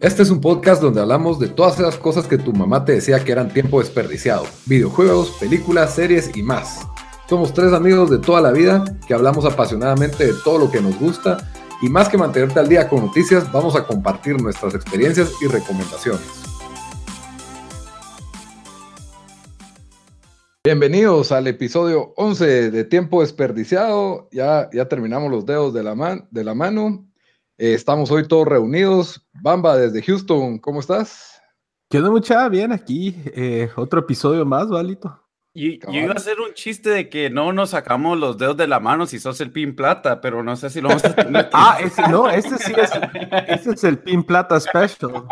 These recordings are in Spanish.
Este es un podcast donde hablamos de todas esas cosas que tu mamá te decía que eran tiempo desperdiciado. Videojuegos, películas, series y más. Somos tres amigos de toda la vida que hablamos apasionadamente de todo lo que nos gusta y más que mantenerte al día con noticias, vamos a compartir nuestras experiencias y recomendaciones. Bienvenidos al episodio 11 de Tiempo Desperdiciado. Ya, ya terminamos los dedos de la, de la mano. Eh, estamos hoy todos reunidos. Bamba, desde Houston, ¿cómo estás? Quedó mucha bien aquí. Eh, otro episodio más, Valito. Y yo iba a hacer un chiste de que no nos sacamos los dedos de la mano si sos el pin plata, pero no sé si lo vamos a tener. ah, ese no, este sí es, ese es el pin plata special.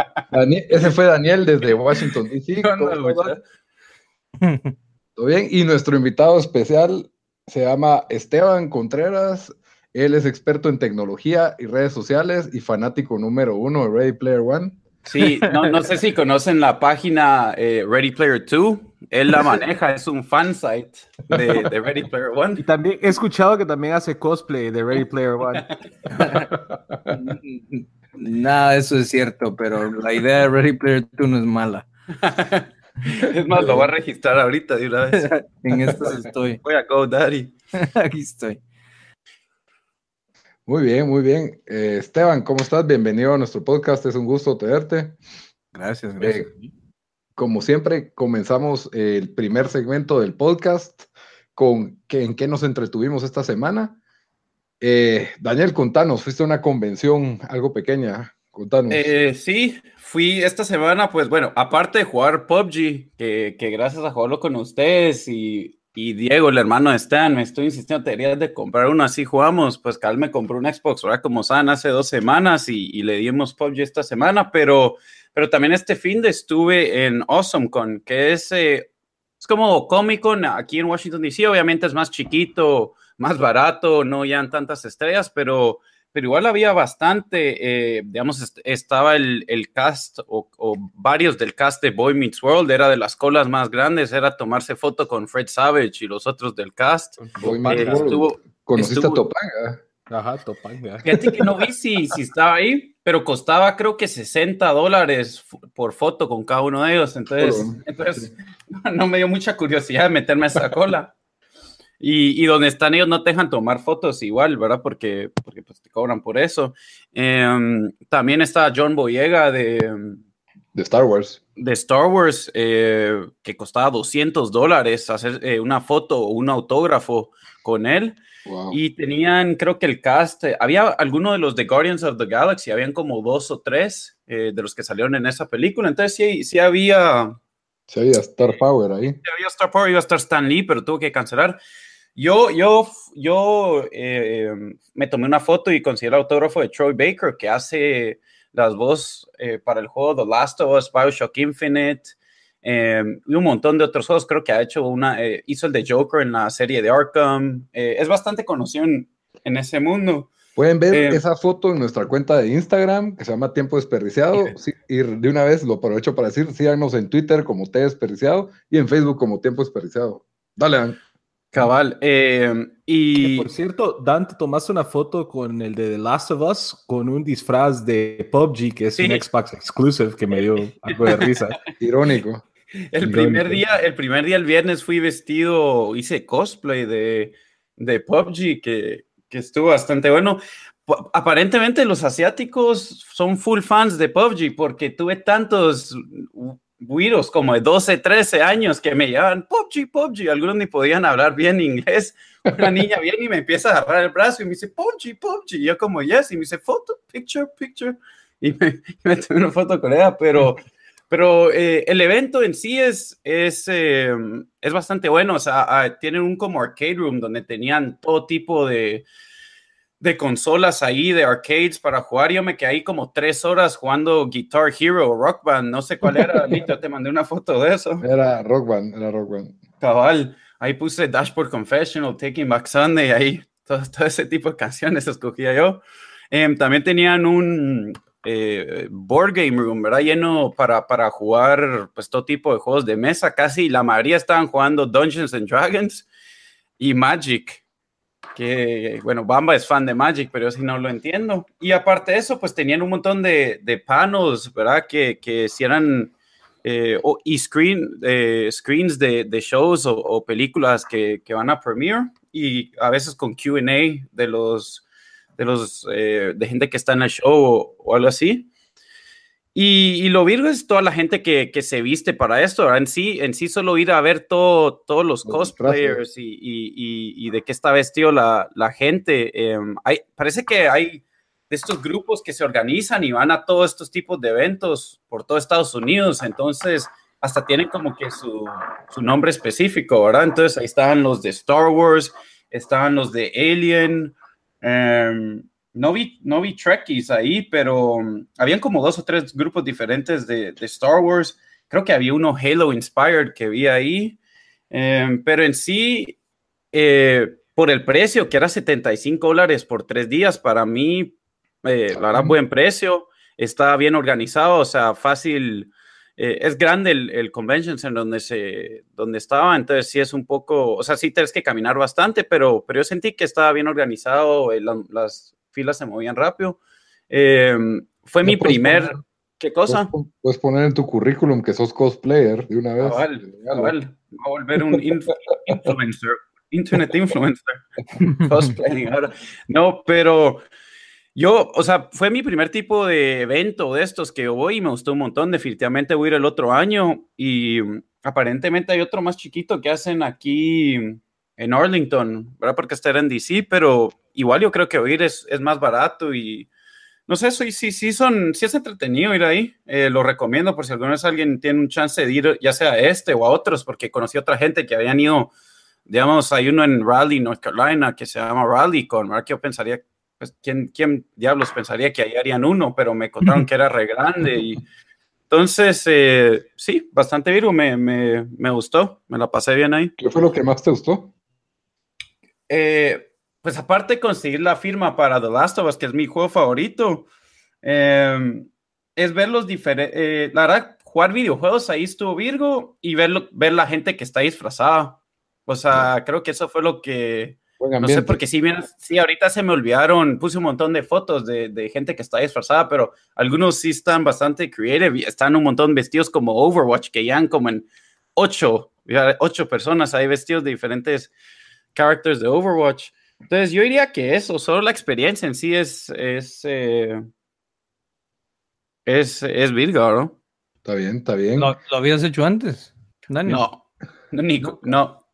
ese fue Daniel desde Washington DC. ¿Todo bien? Y nuestro invitado especial se llama Esteban Contreras. Él es experto en tecnología y redes sociales y fanático número uno de Ready Player One. Sí, no, no sé si conocen la página eh, Ready Player 2. Él la maneja, es un fan site de, de, Ready Player One. Y también he escuchado que también hace cosplay de Ready Player One. Nada, eso es cierto, pero la idea de Ready Player 2 no es mala. Es más, lo voy a registrar ahorita de una vez. en esto estoy. Voy a Go Daddy. Aquí estoy. Muy bien, muy bien. Eh, Esteban, ¿cómo estás? Bienvenido a nuestro podcast. Es un gusto tenerte. Gracias, gracias. Eh, como siempre, comenzamos el primer segmento del podcast con que, en qué nos entretuvimos esta semana. Eh, Daniel, contanos, fuiste a una convención algo pequeña. Contanos. sí, fui esta semana, pues bueno, aparte de jugar PUBG, que, que gracias a jugarlo con ustedes y y Diego, el hermano de Stan, me estoy insistiendo, te deberías de comprar uno, así jugamos. Pues Cal me compró un Xbox, ¿verdad? Como saben, hace dos semanas y, le dimos PUBG esta semana, pero, pero también este fin de estuve en AwesomeCon, que es, eh, es como Comic Con aquí en Washington DC. Obviamente es más chiquito, más barato, no ya tantas estrellas, pero pero igual había bastante, eh, digamos, estaba el, el cast o, varios del cast de Boy Meets World, era de las colas más grandes, era tomarse foto con Fred Savage y los otros del cast. Boy Meets eh, World. ¿Conociste a Topanga? Ajá, Topanga. Fíjate que no vi si, si estaba ahí, pero costaba creo que 60 dólares por foto con cada uno de ellos, entonces, entonces no me dio mucha curiosidad meterme a esa cola. Y, y, donde están ellos no te dejan tomar fotos igual, ¿verdad? Porque, porque pues, te cobran por eso. Em, también está John Boyega de... De Star Wars. De Star Wars, eh, que costaba 200 dólares hacer eh, una foto o un autógrafo con él. Y tenían, creo que el cast, eh, había alguno de los de Guardians of the Galaxy, habían como dos o tres de los que salieron en esa película. Entonces sí, sí había... Sí había Star Power ahí. Sí había Star Power, iba a estar Stan Lee, pero tuvo que cancelar. Yo, yo, yo eh, me tomé una foto y conseguí el autógrafo de Troy Baker, que hace las voces eh, para el juego The Last of Us, Bioshock Infinite eh, y un montón de otros juegos. Creo que ha hecho una, hizo el de Joker en la serie de Arkham. es bastante conocido en, ese mundo. Pueden ver esa foto en nuestra cuenta de Instagram, que se llama Tiempo Desperdiciado. y de una vez lo aprovecho para decir, síganos en Twitter como T Desperdiciado y en Facebook como Tiempo Desperdiciado. Dale, Dan. Cabal. Eh, y por cierto, Dante, tomaste una foto con el de The Last of Us con un disfraz de PUBG, que es un Xbox exclusive, que me dio algo de risa. Irónico. El primer día, el primer día, el viernes, fui vestido, hice cosplay de, de PUBG, que, que estuvo bastante bueno. Aparentemente los asiáticos son full fans de PUBG porque tuve tantos güiros como de 12, 13 años que me llamaban PUBG, PUBG, algunos ni podían hablar bien inglés. Una niña viene y me empieza a agarrar el brazo y me dice PUBG, PUBG. Y yo como, yes, y me dice foto, picture, picture. Y me, me tomé una foto con ella, pero, pero eh, el evento en sí es, es, eh, es bastante bueno. O sea, ah, tienen un como arcade room donde tenían todo tipo de de consolas ahí, de arcades para jugar. Yo me quedé ahí como tres horas jugando Guitar Hero Rock Band, no sé cuál era, Lito, te mandé una foto de eso. Era Rock Band, era Rock Band. Cabal, ahí puse Dashboard Confessional, Taking Back Sunday, ahí todo, todo ese tipo de canciones escogía yo. Em, también tenían un eh, board game room, ¿verdad? Lleno para, para jugar pues todo tipo de juegos de mesa, casi la mayoría estaban jugando Dungeons and Dragons y Magic que, bueno, Bamba es fan de Magic, pero yo sí no lo entiendo. Y aparte de eso, pues tenían un montón de, de panos, ¿verdad? Que, que si eran, eh, y screen, eh, screens de, de shows o, películas que, que, van a premiere, y a veces con QA de los, de los, eh, de gente que está en el show o, o algo así. Y, lo virgo es toda la gente que, que se viste para esto, En sí, en sí solo ir a ver todo, todos los, cosplayers y, y, y, de qué está vestido la, la gente. Em, hay, parece que hay de estos grupos que se organizan y van a todos estos tipos de eventos por todo Estados Unidos, entonces hasta tienen como que su, su nombre específico, ¿verdad? Entonces ahí estaban los de Star Wars, estaban los de Alien. Um, no vi, no vi Trekkies ahí, pero um, habían como dos o tres grupos diferentes de, de, Star Wars. Creo que había uno Halo Inspired que vi ahí, em, pero en sí, eh, por el precio, que era 75 dólares por tres días, para mí, eh, la verdad, buen precio. Está bien organizado, o sea, fácil. Eh, es grande el, el, convention center donde, se, donde estaba, entonces sí es un poco, o sea, sí tienes que caminar bastante, pero, pero yo sentí que estaba bien organizado, las, filas se movían rápido. Em, fue mi primer... ¿Qué cosa? Puedes, poner en tu currículum que sos cosplayer de una vez. Cabal, cabal. Va a volver un influencer, internet influencer. Cosplaying ahora. No, pero yo, o sea, fue mi primer tipo de evento de estos que voy y me gustó un montón. Definitivamente voy a ir el otro año y aparentemente hay otro más chiquito que hacen aquí en Arlington, ¿verdad? Porque está en DC, pero igual yo creo que oír es, es más barato y no sé, sí, sí, sí, son, sí es entretenido ir ahí. Eh, lo recomiendo por si alguna vez alguien tiene un chance de ir, ya sea a este o a otros, porque conocí a otra gente que habían ido, digamos, hay uno en Raleigh, North Carolina, que se llama Raleigh Con, yo pensaría, pues, ¿quién, ¿quién diablos pensaría que ahí harían uno? Pero me contaron que era re grande y entonces, eh, sí, bastante virgo, me, me, me gustó, me la pasé bien ahí. ¿Qué fue lo que más te gustó? Eh, pues aparte de conseguir la firma para The Last of Us, que es mi juego favorito, em, es ver los diferentes, eh, la verdad, jugar videojuegos ahí estuvo Virgo y ver, ver la gente que está disfrazada. O sea, creo que eso fue lo que... No sé, porque sí, sí, ahorita se me olvidaron, puse un montón de fotos de, de, gente que está disfrazada, pero algunos sí están bastante creative y están un montón vestidos como Overwatch, que ya han como en ocho, ocho personas ahí vestidos de diferentes characters de Overwatch. Entonces yo diría que eso, solo la experiencia en sí es, es, eh, es, es Virgo, ¿no? Está bien, está bien. ¿Lo, habías hecho antes? Daniel? No, no, Nico, no.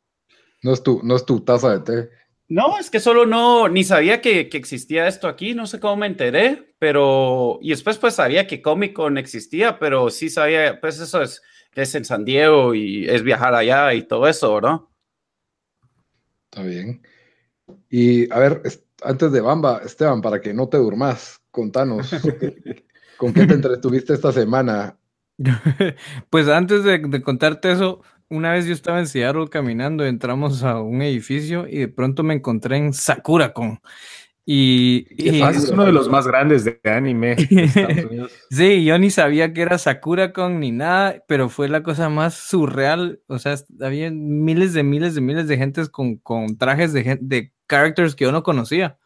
No es tu, no es tu taza de té. No, es que solo no, ni sabía que, que, existía esto aquí, no sé cómo me enteré, pero, y después pues sabía que Comic Con existía, pero sí sabía, pues eso es, es en San Diego y es viajar allá y todo eso, ¿no? Está bien. Y a ver, antes de Bamba, Esteban, para que no te durmas, contanos, ¿con qué te entretuviste esta semana? Pues antes de, contarte eso, una vez yo estaba en Seattle caminando, entramos a un edificio y de pronto me encontré en Sakura Con. Y, es uno de los más grandes de anime. sí, yo ni sabía que era Sakura Con ni nada, pero fue la cosa más surreal. O sea, había miles de miles de miles de gentes con, con trajes de, de characters que yo no conocía.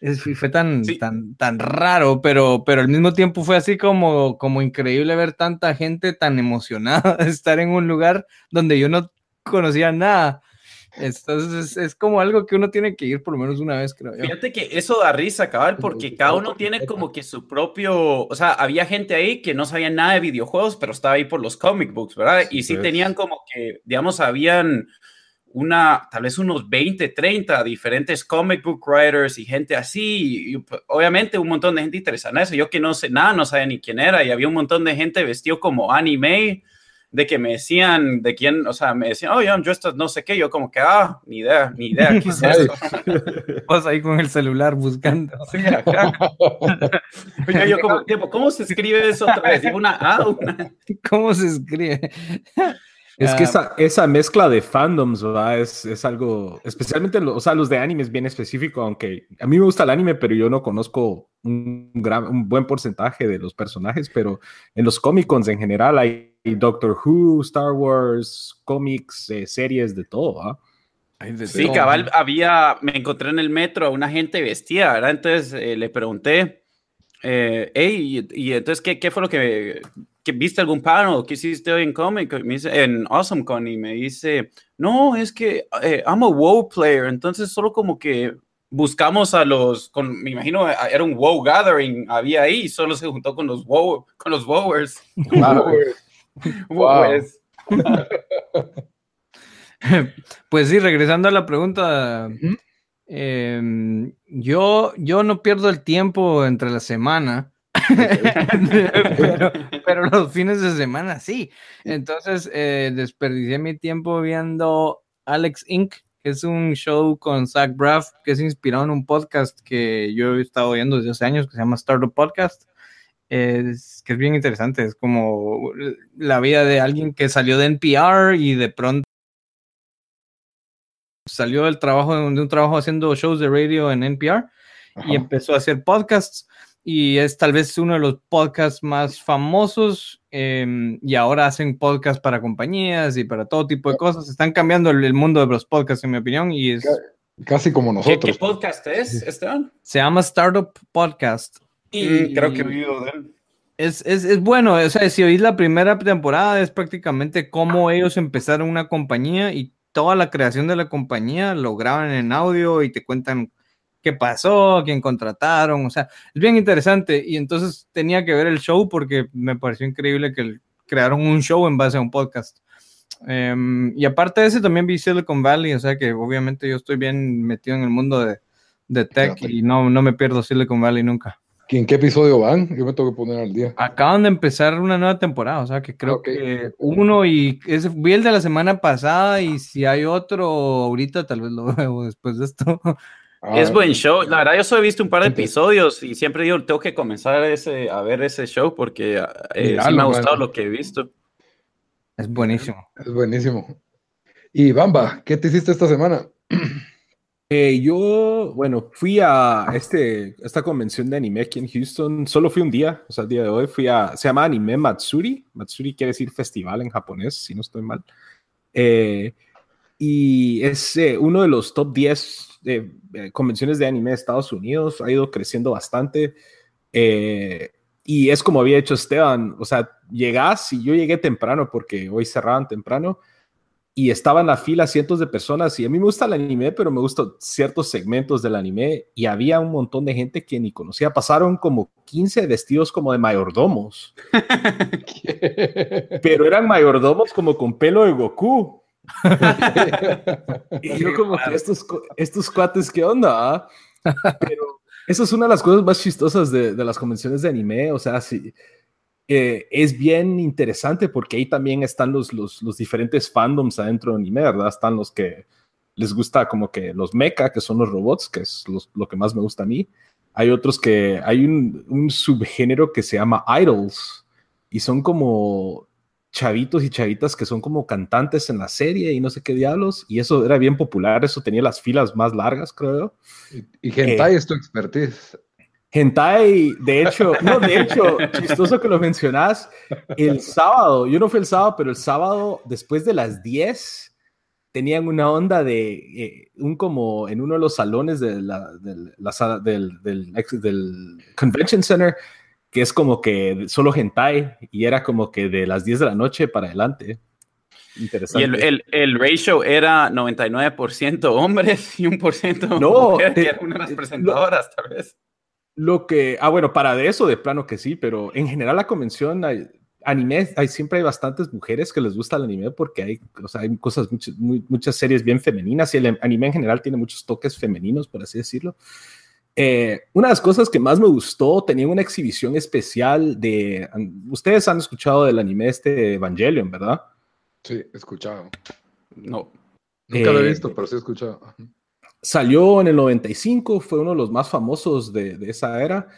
Es, fue tan, tan, tan raro, pero, pero al mismo tiempo fue así como, como increíble ver tanta gente tan emocionada de estar en un lugar donde yo no conocía nada. Entonces es, como algo que uno tiene que ir por lo menos una vez, creo yo. Fíjate que eso da risa, cabal, porque cada uno tiene como que su propio, o sea, había gente ahí que no sabía nada de videojuegos, pero estaba ahí por los comic books, ¿verdad? Y sí tenían como que, digamos, habían una, tal vez unos 20, 30 diferentes comic book writers y gente así, y, pues, obviamente un montón de gente interesada en eso. Yo que no sé nada, no sabía ni quién era, y había un montón de gente vestido como anime, de que me decían de quién, o sea, me decían, oh, yo, yo esto no sé qué, yo como que, ah, ni idea, ni idea, ¿qué es eso? Vos ahí con el celular buscando. Sí, acá. Oye, yo como, tipo, ¿cómo se escribe eso otra vez? Digo una A, una... ¿Cómo se escribe? Es que Ah, esa, esa mezcla de fandoms, ¿verdad? Es, es algo, especialmente, lo- o sea, los de anime es bien específico, aunque a mí me gusta el anime, pero yo no conozco un, gran, un buen porcentaje de los personajes, pero en los Comic Cons en general hay Doctor Who, Star Wars, cómics, eh, series, de todo, ¿ah? De Sí, todo. cabal, había, me encontré en el metro a una gente vestida, ¿verdad? Entonces eh, le pregunté, eh, hey, y, y entonces, ¿qué, ¿qué fue lo que, que viste algún panel? ¿Qué hiciste hoy en Comic? Me dice, en AwesomeCon, y me dice, no, es que eh, I'm a WoW player, entonces solo como que buscamos a los, con, me imagino, eh, era un WoW gathering, había ahí, y solo se juntó con los WoW, con los WoWers. Wow. WoWers. Pues sí, regresando a la pregunta, em, yo, yo no pierdo el tiempo entre la semana, pero, pero los fines de semana sí. Entonces, eh, desperdicié mi tiempo viendo Alex Inc., que es un show con Zach Braff, que es inspirado en un podcast que yo he estado oyendo desde hace años, que se llama Startup Podcast. Es, que es bien interesante, es como la vida de alguien que salió de NPR y de pronto salió del trabajo de un, trabajo haciendo shows de radio en NPR Ajá. y empezó a hacer podcasts y es tal vez uno de los podcasts más famosos em, y ahora hacen podcasts para compañías y para todo tipo de cosas. Están cambiando el, el mundo de los podcasts en mi opinión y es, Casi como ¿Qué, nosotros. ¿Qué podcast es, Esteban? se llama Startup Podcast. Y creo que he oído de él. Es, es, es bueno, o sea, si oís la primera temporada es prácticamente cómo ellos empezaron una compañía y toda la creación de la compañía lo graban en audio y te cuentan qué pasó, quién contrataron, o sea, es bien interesante y entonces tenía que ver el show porque me pareció increíble que crearon un show en base a un podcast. Em, y aparte de ese también vi Silicon Valley, o sea que obviamente yo estoy bien metido en el mundo de, de tech y no, no me pierdo Silicon Valley nunca. ¿En qué episodio van? Yo me tengo que poner al día. Acaban de empezar una nueva temporada, o sea que creo Ok. que uno y ese vi el de la semana pasada y si hay otro ahorita tal vez lo veo después de esto. Ah, Es buen show. La verdad, yo solo he visto un par de episodios y siempre digo, tengo que comenzar ese, a ver ese show porque eh, sí Míralo, me ha gustado mano. lo que he visto. Es buenísimo. Es buenísimo. Y Bamba, ¿qué te hiciste esta semana? Eh, yo, bueno, fui a este, esta convención de anime aquí en Houston. Solo fui un día, o sea, el día de hoy fui a, se llama Anime Matsuri. Matsuri quiere decir festival en japonés, si no estoy mal. Eh, y es eh, uno de los top 10 eh, eh, convenciones de anime de Estados Unidos. Ha ido creciendo bastante. Eh, y es como había hecho Esteban, o sea, llegás y yo llegué temprano porque hoy cerraban temprano y estaba en la fila cientos de personas y a mí me gusta el anime, pero me gustan ciertos segmentos del anime y había un montón de gente que ni conocía. Pasaron como 15 vestidos como de mayordomos, pero eran mayordomos como con pelo de Goku. Y yo como que estos, estos cuates, ¿qué onda? ah? Pero eso es una de las cosas más chistosas de, de las convenciones de anime. O sea, sí, eh, es bien interesante porque ahí también están los, los, los diferentes fandoms adentro de anime, ¿verdad? Están los que les gusta como que los mecha, que son los robots, que es los- lo que más me gusta a mí. Hay otros que, hay un, un subgénero que se llama idols y son como chavitos y chavitas que son como cantantes en la serie y no sé qué diablos. Y eso era bien popular, eso tenía las filas más largas, creo. y Hentai es tu expertise. Hentai, de hecho, no, de hecho, chistoso que lo mencionas, el sábado, yo no fui el sábado, pero el sábado, después de las 10, tenían una onda de eh, un como en uno de los salones de la, sala- del, del, del Convention Center, que es como que solo hentai, y era como que de las 10 de la noche para adelante. Y Interesante. el, el, el ratio era 99% hombres y un por ciento No, mujer, que te- eran unas lo- presentadoras, tal vez. Lo que, ah, bueno, para de eso de plano que sí, pero en general la convención hay, anime, hay, siempre hay bastantes mujeres que les gusta el anime porque hay, o sea, hay cosas, muchas, muy- muchas series bien femeninas y el anime en general tiene muchos toques femeninos, por así decirlo. Eh, una de las cosas que más me gustó, tenía una exhibición especial de... Ustedes han escuchado del anime este Evangelion, ¿verdad? Sí, he escuchado. No. Nunca lo he Eh, visto, pero sí he escuchado. Salió en el 95, fue uno de los más famosos de, esa era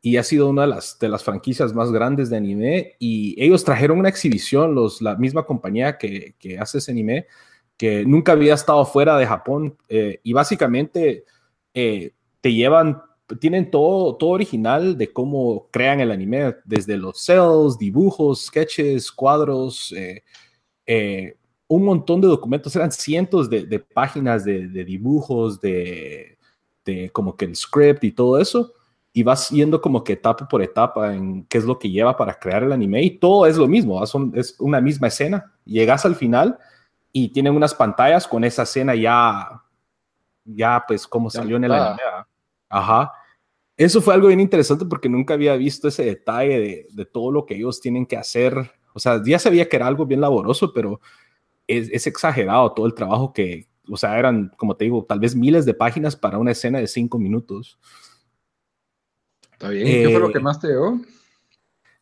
y ha sido una de las, de las franquicias más grandes de anime. Y ellos trajeron una exhibición, los, la misma compañía que, que hace ese anime, que nunca había estado fuera de Japón. eh, y básicamente eh, te llevan, tienen todo, todo original de cómo crean el anime, desde los cells, dibujos, sketches, cuadros. eh, eh, un montón de documentos, eran cientos de, de páginas de, de dibujos, de, de como que el script y todo eso, y vas yendo como que etapa por etapa en qué es lo que lleva para crear el anime, y todo es lo mismo. Son- es una misma escena, llegas al final y tienen unas pantallas con esa escena ya, ya pues como Ya salió en el anime. Ajá. Eso fue algo bien interesante porque nunca había visto ese detalle de, de todo lo que ellos tienen que hacer. O sea, ya sabía que era algo bien laboroso, pero es, es exagerado todo el trabajo que, o sea, eran, como te digo, tal vez miles de páginas para una escena de cinco minutos. Está bien. ¿Qué fue lo Eh, que más te llegó?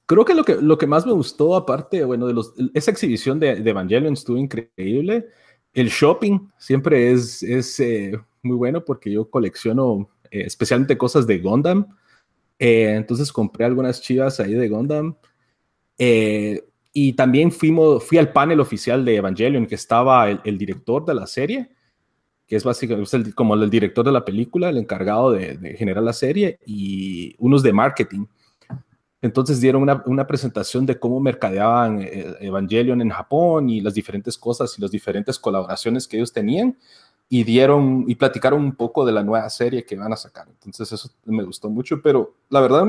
Creo que lo que, lo que más me gustó, aparte, bueno, de los, esa exhibición de, de Evangelion estuvo increíble. El shopping siempre es, es eh, muy bueno porque yo colecciono eh, especialmente cosas de Gundam. Eh, entonces compré algunas chivas ahí de Gundam. Eh, y también fuimos, fui al panel oficial de Evangelion, que estaba el, el director de la serie, que es básicamente como el director de la película, el encargado de, de generar la serie, y unos de marketing. Entonces dieron una, una presentación de cómo mercadeaban eh, Evangelion en Japón y las diferentes cosas y las diferentes colaboraciones que ellos tenían y dieron y platicaron un poco de la nueva serie que van a sacar. Entonces eso me gustó mucho, pero la verdad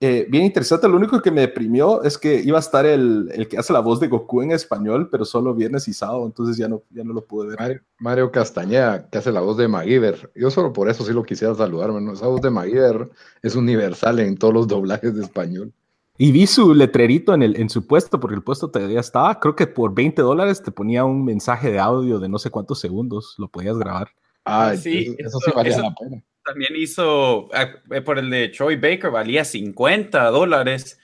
eh, bien interesante. Lo único que me deprimió es que iba a estar el, el que hace la voz de Goku en español, pero solo viernes y sábado, entonces ya no, ya no lo pude ver. Mario, Mario Castañeda, que hace la voz de MacGyver. Yo solo por eso sí lo quisiera saludar, mano. Esa voz de MacGyver es universal en todos los doblajes de español. Y vi su letrerito en, el, en su puesto, porque el puesto todavía estaba. Creo que por 20 dólares te ponía un mensaje de audio de no sé cuántos segundos, lo podías grabar. Ah, sí, eso, eso eso- sí valía eso- la pena. También hizo, eh, por el de Troy Baker, valía 50 dólares,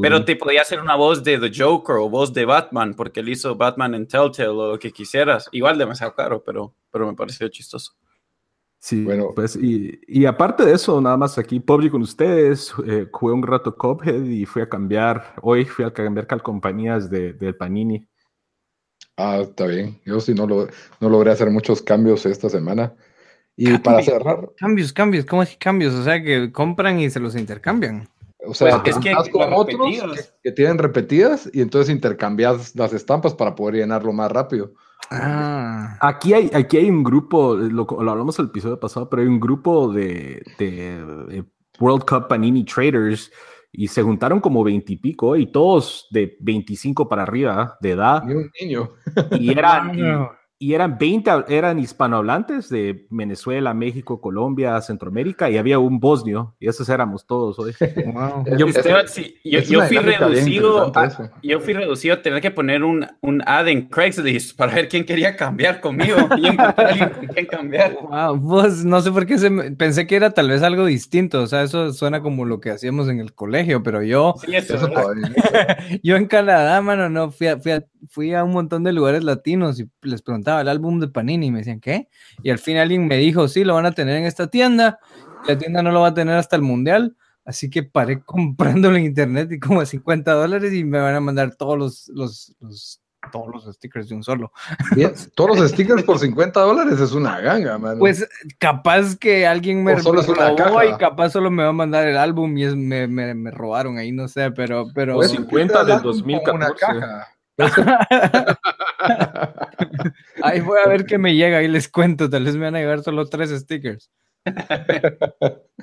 pero te podía hacer una voz de The Joker o voz de Batman, porque él hizo Batman en Telltale o lo que quisieras. Igual demasiado caro, pero, pero me pareció chistoso. Sí, Bueno. pues, y, y aparte de eso, nada más aquí, Public con ustedes, eh, jugué un rato Cuphead y fui a cambiar, hoy fui a cambiar calcompañías de, del Panini. Ah, está bien. Yo sí no, lo, no logré hacer muchos cambios esta semana. Y para cerrar, Cambios, cambios, ¿cómo es que cambios? O sea, que compran y se los intercambian. o sea, Pues es que con otros que, que tienen repetidas y entonces intercambias las estampas para poder llenarlo más rápido. Ah. Aquí hay, aquí hay un grupo, lo, lo hablamos el episodio pasado, pero hay un grupo de, de, World Cup Panini Traders y se juntaron como veintipico y todos de 25 para arriba de edad Ni un niño. y eran, y- eran 20 eran hispanohablantes de Venezuela, México, Colombia, Centroamérica y había un bosnio y esos éramos todos hoy. Wow. Yo, es- Esteban, sí, yo, yo fui reducido a, yo fui reducido a tener que poner un, un ad en Craigslist para ver quién quería cambiar conmigo y encontrar a alguien con quien cambiar. Wow, pues no sé por qué se me- pensé que era tal vez algo distinto, o sea, eso suena como lo que hacíamos en el colegio, pero yo, Sí, eso, Eso yo en Canadá, mano, no, fui a, fui, a, fui a un montón de lugares latinos y les preguntaba el álbum de Panini y me decían, ¿qué? Y al fin alguien me dijo, sí, lo van a tener en esta tienda, la tienda no lo va a tener hasta el mundial, así que paré comprándolo en internet y como a 50 dólares y me van a mandar todos los, los, los- todos los stickers de un solo. Todos los stickers por 50 dólares es una ganga, man. Pues capaz que alguien me, solo es una robó caja. y capaz solo me va a mandar el álbum y es, me, me, me robaron ahí, no sé, pero, pero Pues, 50 del como 2014. Una caja. ahí voy a ver qué me llega y les cuento, tal vez me van a llegar solo tres stickers.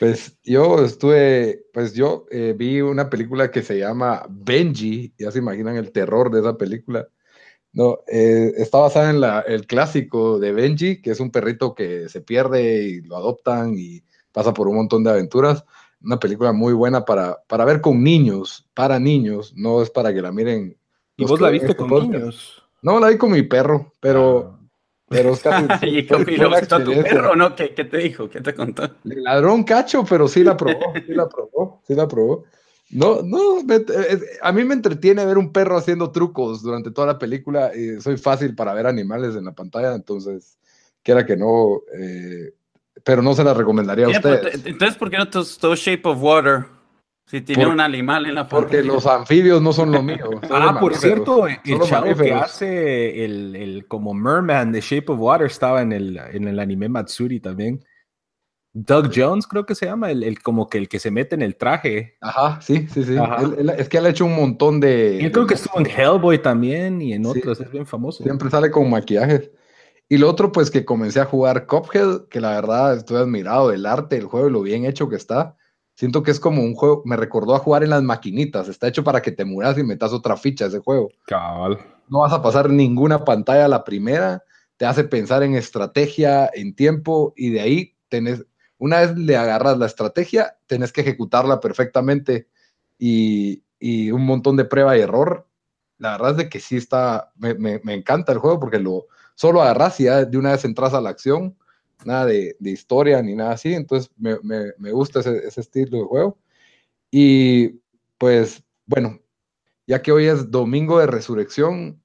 Pues yo estuve, pues yo eh, vi una película que se llama Benji, ya se imaginan el terror de esa película. No, eh, está basada en la, el clásico de Benji, que es un perrito que se pierde y lo adoptan y pasa por un montón de aventuras. Una película muy buena para, para ver con niños, para niños, no es para que la miren. ¿Y vos la viste este con podcast. niños? No, la vi con mi perro, pero Ah, Pero es casi. ¿Y fue- qué fue una opinó? ¿A tu perro no? ¿Qué, ¿Qué te dijo? ¿Qué te contó? Le ladró un cacho, pero sí la probó, sí la probó, sí la probó. No, no, me- eh, a mí me entretiene ver un perro haciendo trucos durante toda la película y soy fácil para ver animales en la pantalla, entonces, quiera que no, eh, pero no se la recomendaría a ustedes. te- Entonces, ¿por qué no te gustó Shape of Water? Si tiene Por- un animal en la Porque pantalla. los anfibios no son lo mío. son Ah, por cierto, el chavo que hace el, el como Merman de Shape of Water estaba en el, en el anime Matsuri también. Doug Jones creo que se llama, el, el como que el que se mete en el traje. Ajá, sí, sí, sí. Ajá. Él- él- es que él ha hecho un montón de... Yo creo que estuvo en Hellboy también y en Sí. otros, es bien famoso. Siempre sale con maquillajes. Y lo otro, pues que comencé a jugar Cuphead, que la verdad estoy admirado del arte del juego y lo bien hecho que está. Siento que es como un juego, me recordó a jugar en las maquinitas. Está hecho para que te muras y metas otra ficha a ese juego. Cabal. No vas a pasar ninguna pantalla a la primera. Te hace pensar en estrategia, en tiempo, y de ahí tenés, una vez le agarras la estrategia, tenés que ejecutarla perfectamente y, y un montón de prueba y error. La verdad es de que sí está, me, me- me encanta el juego porque lo solo agarras y ya de una vez entras a la acción, nada de, de historia ni nada así, entonces me, me- me gusta ese, ese estilo de juego. Y pues bueno, ya que hoy es domingo de resurrección,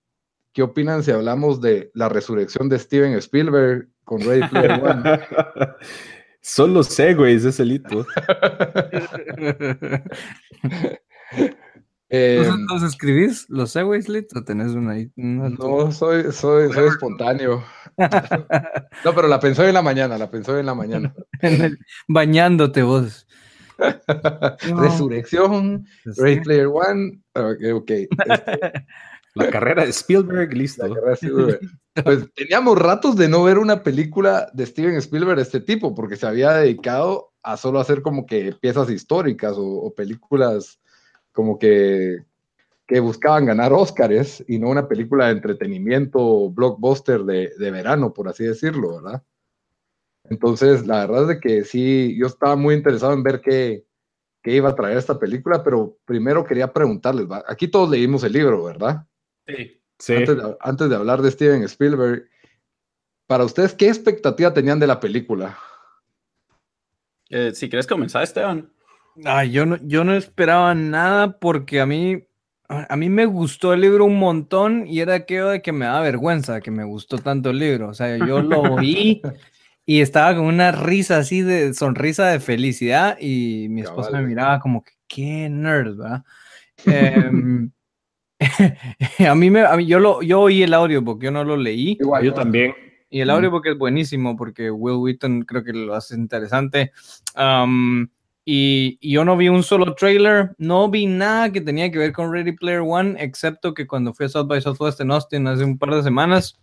¿qué opinan si hablamos de la resurrección de Steven Spielberg con Ready Player One? Son los segways, ese lito. Eh, ¿Los, los escribís, los Segways, Lit, o tenés una ahí? una- no, soy, soy, soy espontáneo. No, pero la pensó en la mañana, la pensó en la mañana. bañándote vos. No. Resurrección, Ready Player One. Ok, ok. Este, La carrera de Spielberg, listo. la carrera de Spielberg. Pues teníamos ratos de no ver una película de Steven Spielberg de este tipo, porque se había dedicado a solo hacer como que piezas históricas o, o películas como que, que buscaban ganar Óscares y no una película de entretenimiento blockbuster de, de verano, por así decirlo, ¿verdad? Entonces, la verdad es de que sí, yo estaba muy interesado en ver qué, qué iba a traer esta película, pero primero quería preguntarles, ¿va? aquí todos leímos el libro, ¿verdad? Sí. Sí. Antes, de, antes de hablar de Steven Spielberg, para ustedes, ¿qué expectativa tenían de la película? Eh, si quieres comenzar, Esteban. Ay, yo no, yo no esperaba nada porque a mí, a mí me gustó el libro un montón y era aquello de que me da vergüenza que me gustó tanto el libro. O sea, yo lo oí y estaba con una risa así de sonrisa de felicidad y mi esposa me miraba como que qué nerd, ¿verdad? Em, a mí me, a mí, yo lo, yo oí el audio porque yo no lo leí. Yo también. Y el audio porque es buenísimo, porque Will Wheaton creo que lo hace interesante. Am, y, y yo no vi un solo trailer, no vi nada que tenía que ver con Ready Player One, excepto que cuando fui a South by Southwest en Austin hace un par de semanas,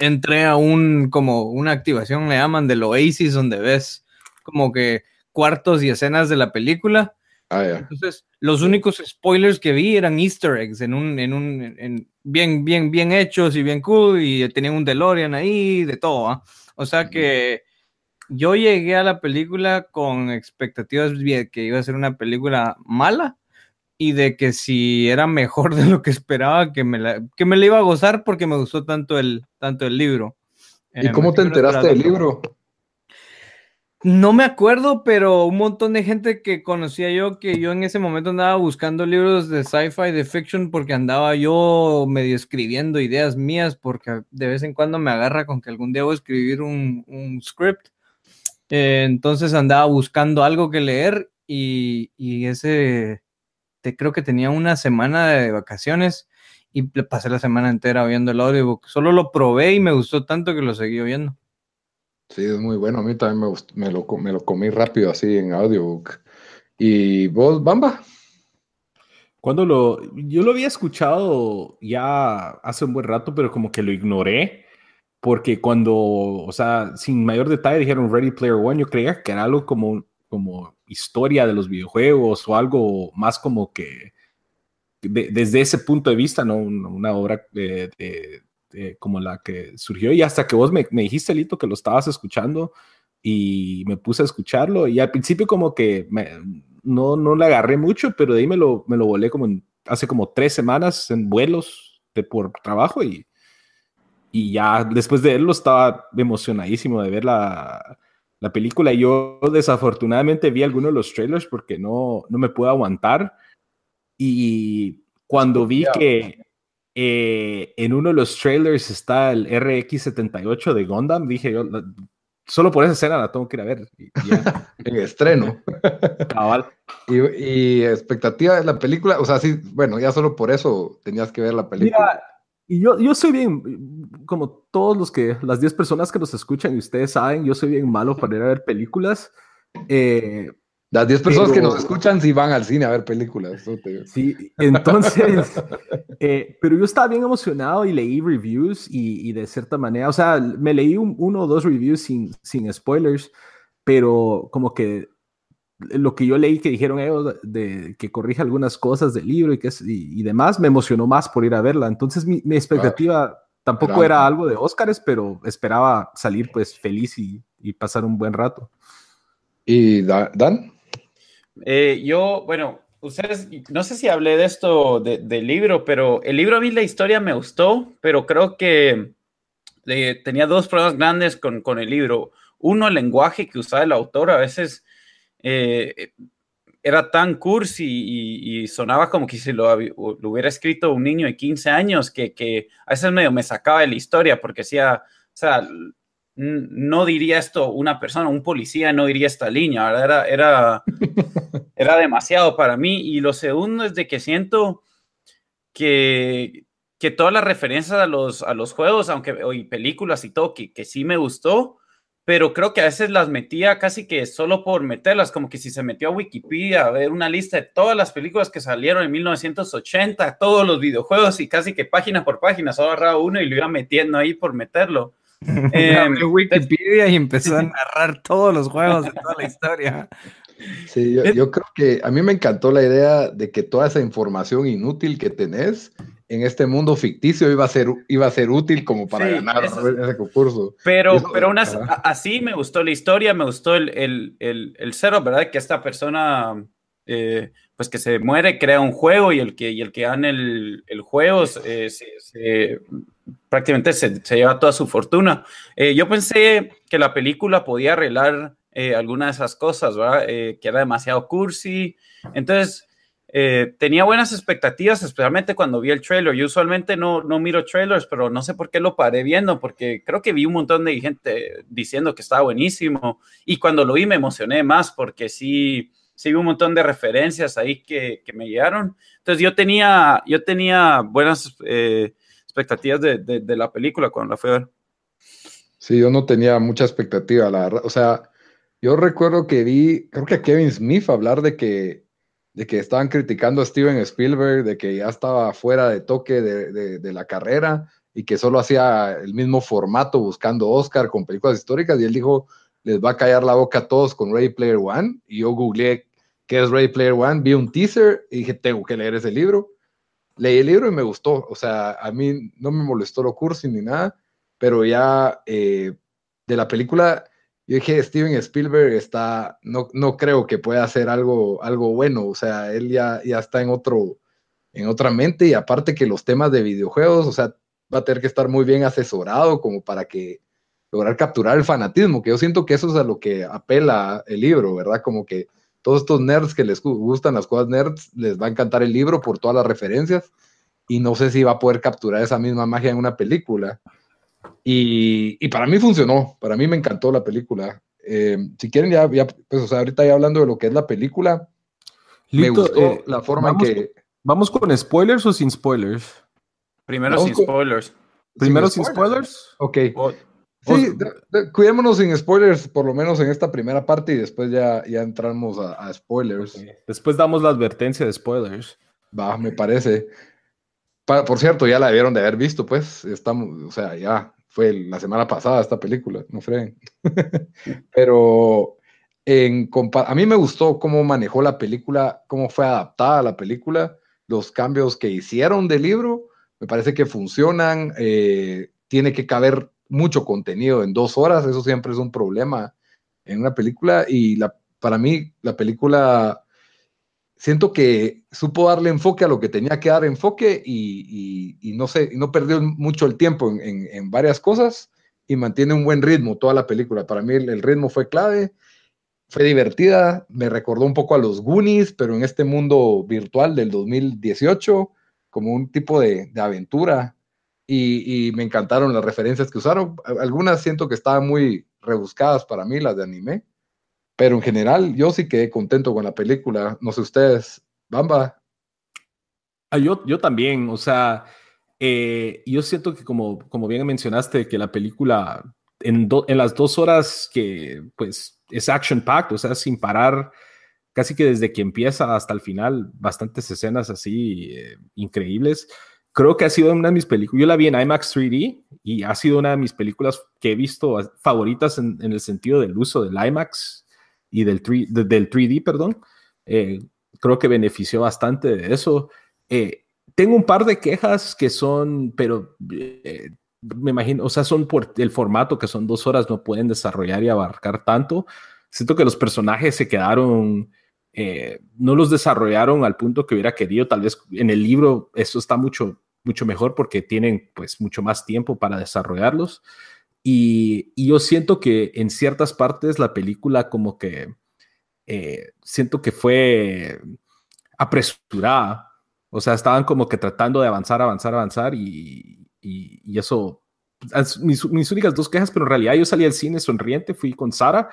entré a un, como una activación, le llaman, del Oasis, donde ves como que cuartos y escenas de la película. Ah, ya. Entonces, los únicos spoilers que vi eran Easter eggs en un, en un, en- en- bien, bien, bien hechos y bien cool, y tenían un DeLorean ahí, de todo, ¿ah? O sea que yo llegué a la película con expectativas de que iba a ser una película mala y de que si era mejor de lo que esperaba, que me la, que me la iba a gozar porque me gustó tanto el, tanto el libro. ¿Y Em, cómo te enteraste del libro? No me acuerdo, pero un montón de gente que conocía yo, que yo en ese momento andaba buscando libros de sci-fi, de fiction, porque andaba yo medio escribiendo ideas mías, porque de vez en cuando me agarra con que algún día voy a escribir un, un script. Eh, entonces andaba buscando algo que leer y, y ese, te, creo que tenía una semana de vacaciones y le pasé la semana entera viendo el audiobook. Solo lo probé y me gustó tanto que lo seguí viendo. Sí, es muy bueno. A mí también me, gustó- me, lo, me lo comí rápido así en audiobook. ¿Y vos, Bamba? Cuando lo, yo lo había escuchado ya hace un buen rato, pero como que lo ignoré, porque cuando, o sea, sin mayor detalle dijeron Ready Player One, yo creía que era algo como, como historia de los videojuegos o algo más como que de- desde ese punto de vista, no una, obra de- de- de- como la que surgió. Y hasta que vos me, me dijiste, Lito, que lo estabas escuchando y me puse a escucharlo y al principio como que me- no, no le agarré mucho, pero de ahí me lo, me lo volé como en- hace como tres semanas en vuelos de, por trabajo y, y ya después de verlo estaba emocionadísimo de ver la, la película. Yo desafortunadamente vi algunos de los trailers porque no, no me pude aguantar. Y cuando vi que eh, en uno de los trailers está el RX-78 de Gundam, dije yo, solo por esa escena la tengo que ir a ver. en estreno. Cabal. Y, expectativa de la película, o sea, sí, bueno, ya solo por eso tenías que ver la película. Y yo, yo soy bien, como todos los que, las 10 personas que nos escuchan y ustedes saben, yo soy bien malo para ir a ver películas. Eh, las 10 personas que nos escuchan sí van al cine a ver películas. Sí, entonces, eh, pero yo estaba bien emocionado y leí reviews y, de cierta manera, o sea, me leí uno o dos reviews sin, sin spoilers, pero como que lo que yo leí que dijeron ellos de que corrige algunas cosas del libro y, que, y, demás, me emocionó más por ir a verla. Entonces mi, expectativa tampoco era algo de Óscares, pero esperaba salir pues feliz y, y pasar un buen rato. ¿Y Dan? Eh, yo, bueno, ustedes, no sé si hablé de esto del libro, pero el libro a mí la historia me gustó, pero creo que tenía dos problemas grandes con, con, el libro. Uno, el lenguaje que usaba el autor a veces eh, era tan cursi y, sonaba como que si lo, lo, hubiera escrito un niño de 15 años, que, que a veces medio me sacaba de la historia porque decía, o sea, no diría esto una persona, un policía no diría esta línea, Era, era, era demasiado para mí. Y lo segundo es de que siento que, que todas las referencias a los, a los juegos, aunque hoy películas y todo, que, que sí me gustó, pero creo que a veces las metía casi que solo por meterlas, como que si se metió a Wikipedia a ver una lista de todas las películas que salieron en 1980, todos los videojuegos y casi que página por página, solo agarraba uno y lo iba metiendo ahí por meterlo. Eh, Wikipedia y empezó a narrar todos los juegos de toda la historia. Sí, yo, creo que a mí me encantó la idea de que toda esa información inútil que tenés en este mundo ficticio iba a ser, iba a ser útil como para ganar ese concurso. Pero, pero así me gustó la historia, me gustó el, el, el, el cero, ¿verdad? Que esta persona, eh, pues que se muere, crea un juego y el que, y el que gana el, el juego eh, se, prácticamente se, se, lleva toda su fortuna. Eh, yo pensé que la película podía arreglar eh, algunas de esas cosas, ¿verdad? Eh, que era demasiado cursi. Entonces, tenía buenas expectativas, especialmente cuando vi el trailer. Yo usualmente no, no miro trailers, pero no sé por qué lo paré viendo, porque creo que vi un montón de gente diciendo que estaba buenísimo. Y cuando lo vi me emocioné más, porque sí, sí vi un montón de referencias ahí que, que me llegaron. Entonces, yo tenía, yo tenía buenas expectativas de, de, la película cuando la fui a ver. Sí, yo no tenía mucha expectativa, la verdad. O sea, yo recuerdo que vi, creo que a Kevin Smith hablar de que, de que estaban criticando a Steven Spielberg, de que ya estaba fuera de toque de, de, la carrera y que solo hacía el mismo formato buscando Oscar con películas históricas. Y él dijo, les va a callar la boca a todos con Ray Player One. Y yo googleé qué es Ray Player One, vi un teaser y dije, tengo que leer ese libro leí el libro y me gustó. O sea, a mí no me molestó lo cursi ni nada, pero ya eh, de la película, yo dije, Steven Spielberg está, no, no creo que pueda hacer algo, algo bueno. O sea, él ya, ya está en otro, en otra mente y aparte que los temas de videojuegos, o sea, va a tener que estar muy bien asesorado como para que lograr capturar el fanatismo, que yo siento que eso es a lo que apela el libro, ¿verdad? Como que todos estos nerds que les gustan las cosas nerds, les va a encantar el libro por todas las referencias y no sé si va a poder capturar esa misma magia en una película. Y, para mí funcionó, para mí me encantó la película. Eh, si quieren, ya, pues, o sea, ahorita ya hablando de lo que es la película, me gustó eh, la forma en que. ¿Vamos con spoilers o sin spoilers? Primero sin spoilers. ¿Primero sin spoilers? Ok. Sí, cuidémonos sin spoilers, por lo menos en esta primera parte, y después ya, ya entramos a, spoilers. Después damos la advertencia de spoilers. Va, me parece. por cierto, ya la debieron de haber visto, pues. Estamos, o sea, ya fue la semana pasada esta película, no freen. Pero en a mí me gustó cómo manejó la película, cómo fue adaptada a la película, los cambios que hicieron del libro, me parece que funcionan. Eh, tiene que caber mucho contenido en dos horas, eso siempre es un problema en una película y la, para mí la película siento que supo darle enfoque a lo que tenía que dar enfoque y, no sé, no perdió mucho el tiempo en, varias cosas y mantiene un buen ritmo toda la película. Para mí el, ritmo fue clave, fue divertida, me recordó un poco a los Goonies, pero en este mundo virtual del 2018, como un tipo de, aventura. Y, y, me encantaron las referencias que usaron. Algunas siento que estaban muy rebuscadas para mí, las de anime pero en general, yo sí quedé contento con la película. No sé ustedes, Bamba. Ah, yo, yo también, o sea, eh, yo siento que como, como bien mencionaste, que la película en, en las dos horas que pues es action packed, o sea, sin parar, casi que desde que empieza hasta el final, bastantes escenas así eh, increíbles. Creo que ha sido una de mis películas, yo la vi en IMAX 3D y ha sido una de mis películas que he visto favoritas en el sentido del uso del IMAX y del, 3, del 3D, perdón. Eh, creo que benefició bastante de eso. Eh, tengo un par de quejas que son, pero eh, me imagino, o sea, son por el formato que son dos horas, no pueden desarrollar y abarcar tanto. Siento que los personajes se quedaron, no los desarrollaron al punto que hubiera querido. Tal vez en el libro eso está mucho, mucho mejor porque tienen pues mucho más tiempo para desarrollarlos. Y, yo siento que en ciertas partes la película como que eh, siento que fue apresurada. O sea, estaban como que tratando de avanzar, avanzar, avanzar y, y, eso, mis, mis, únicas dos quejas, pero en realidad yo salí del cine sonriente, fui con Sara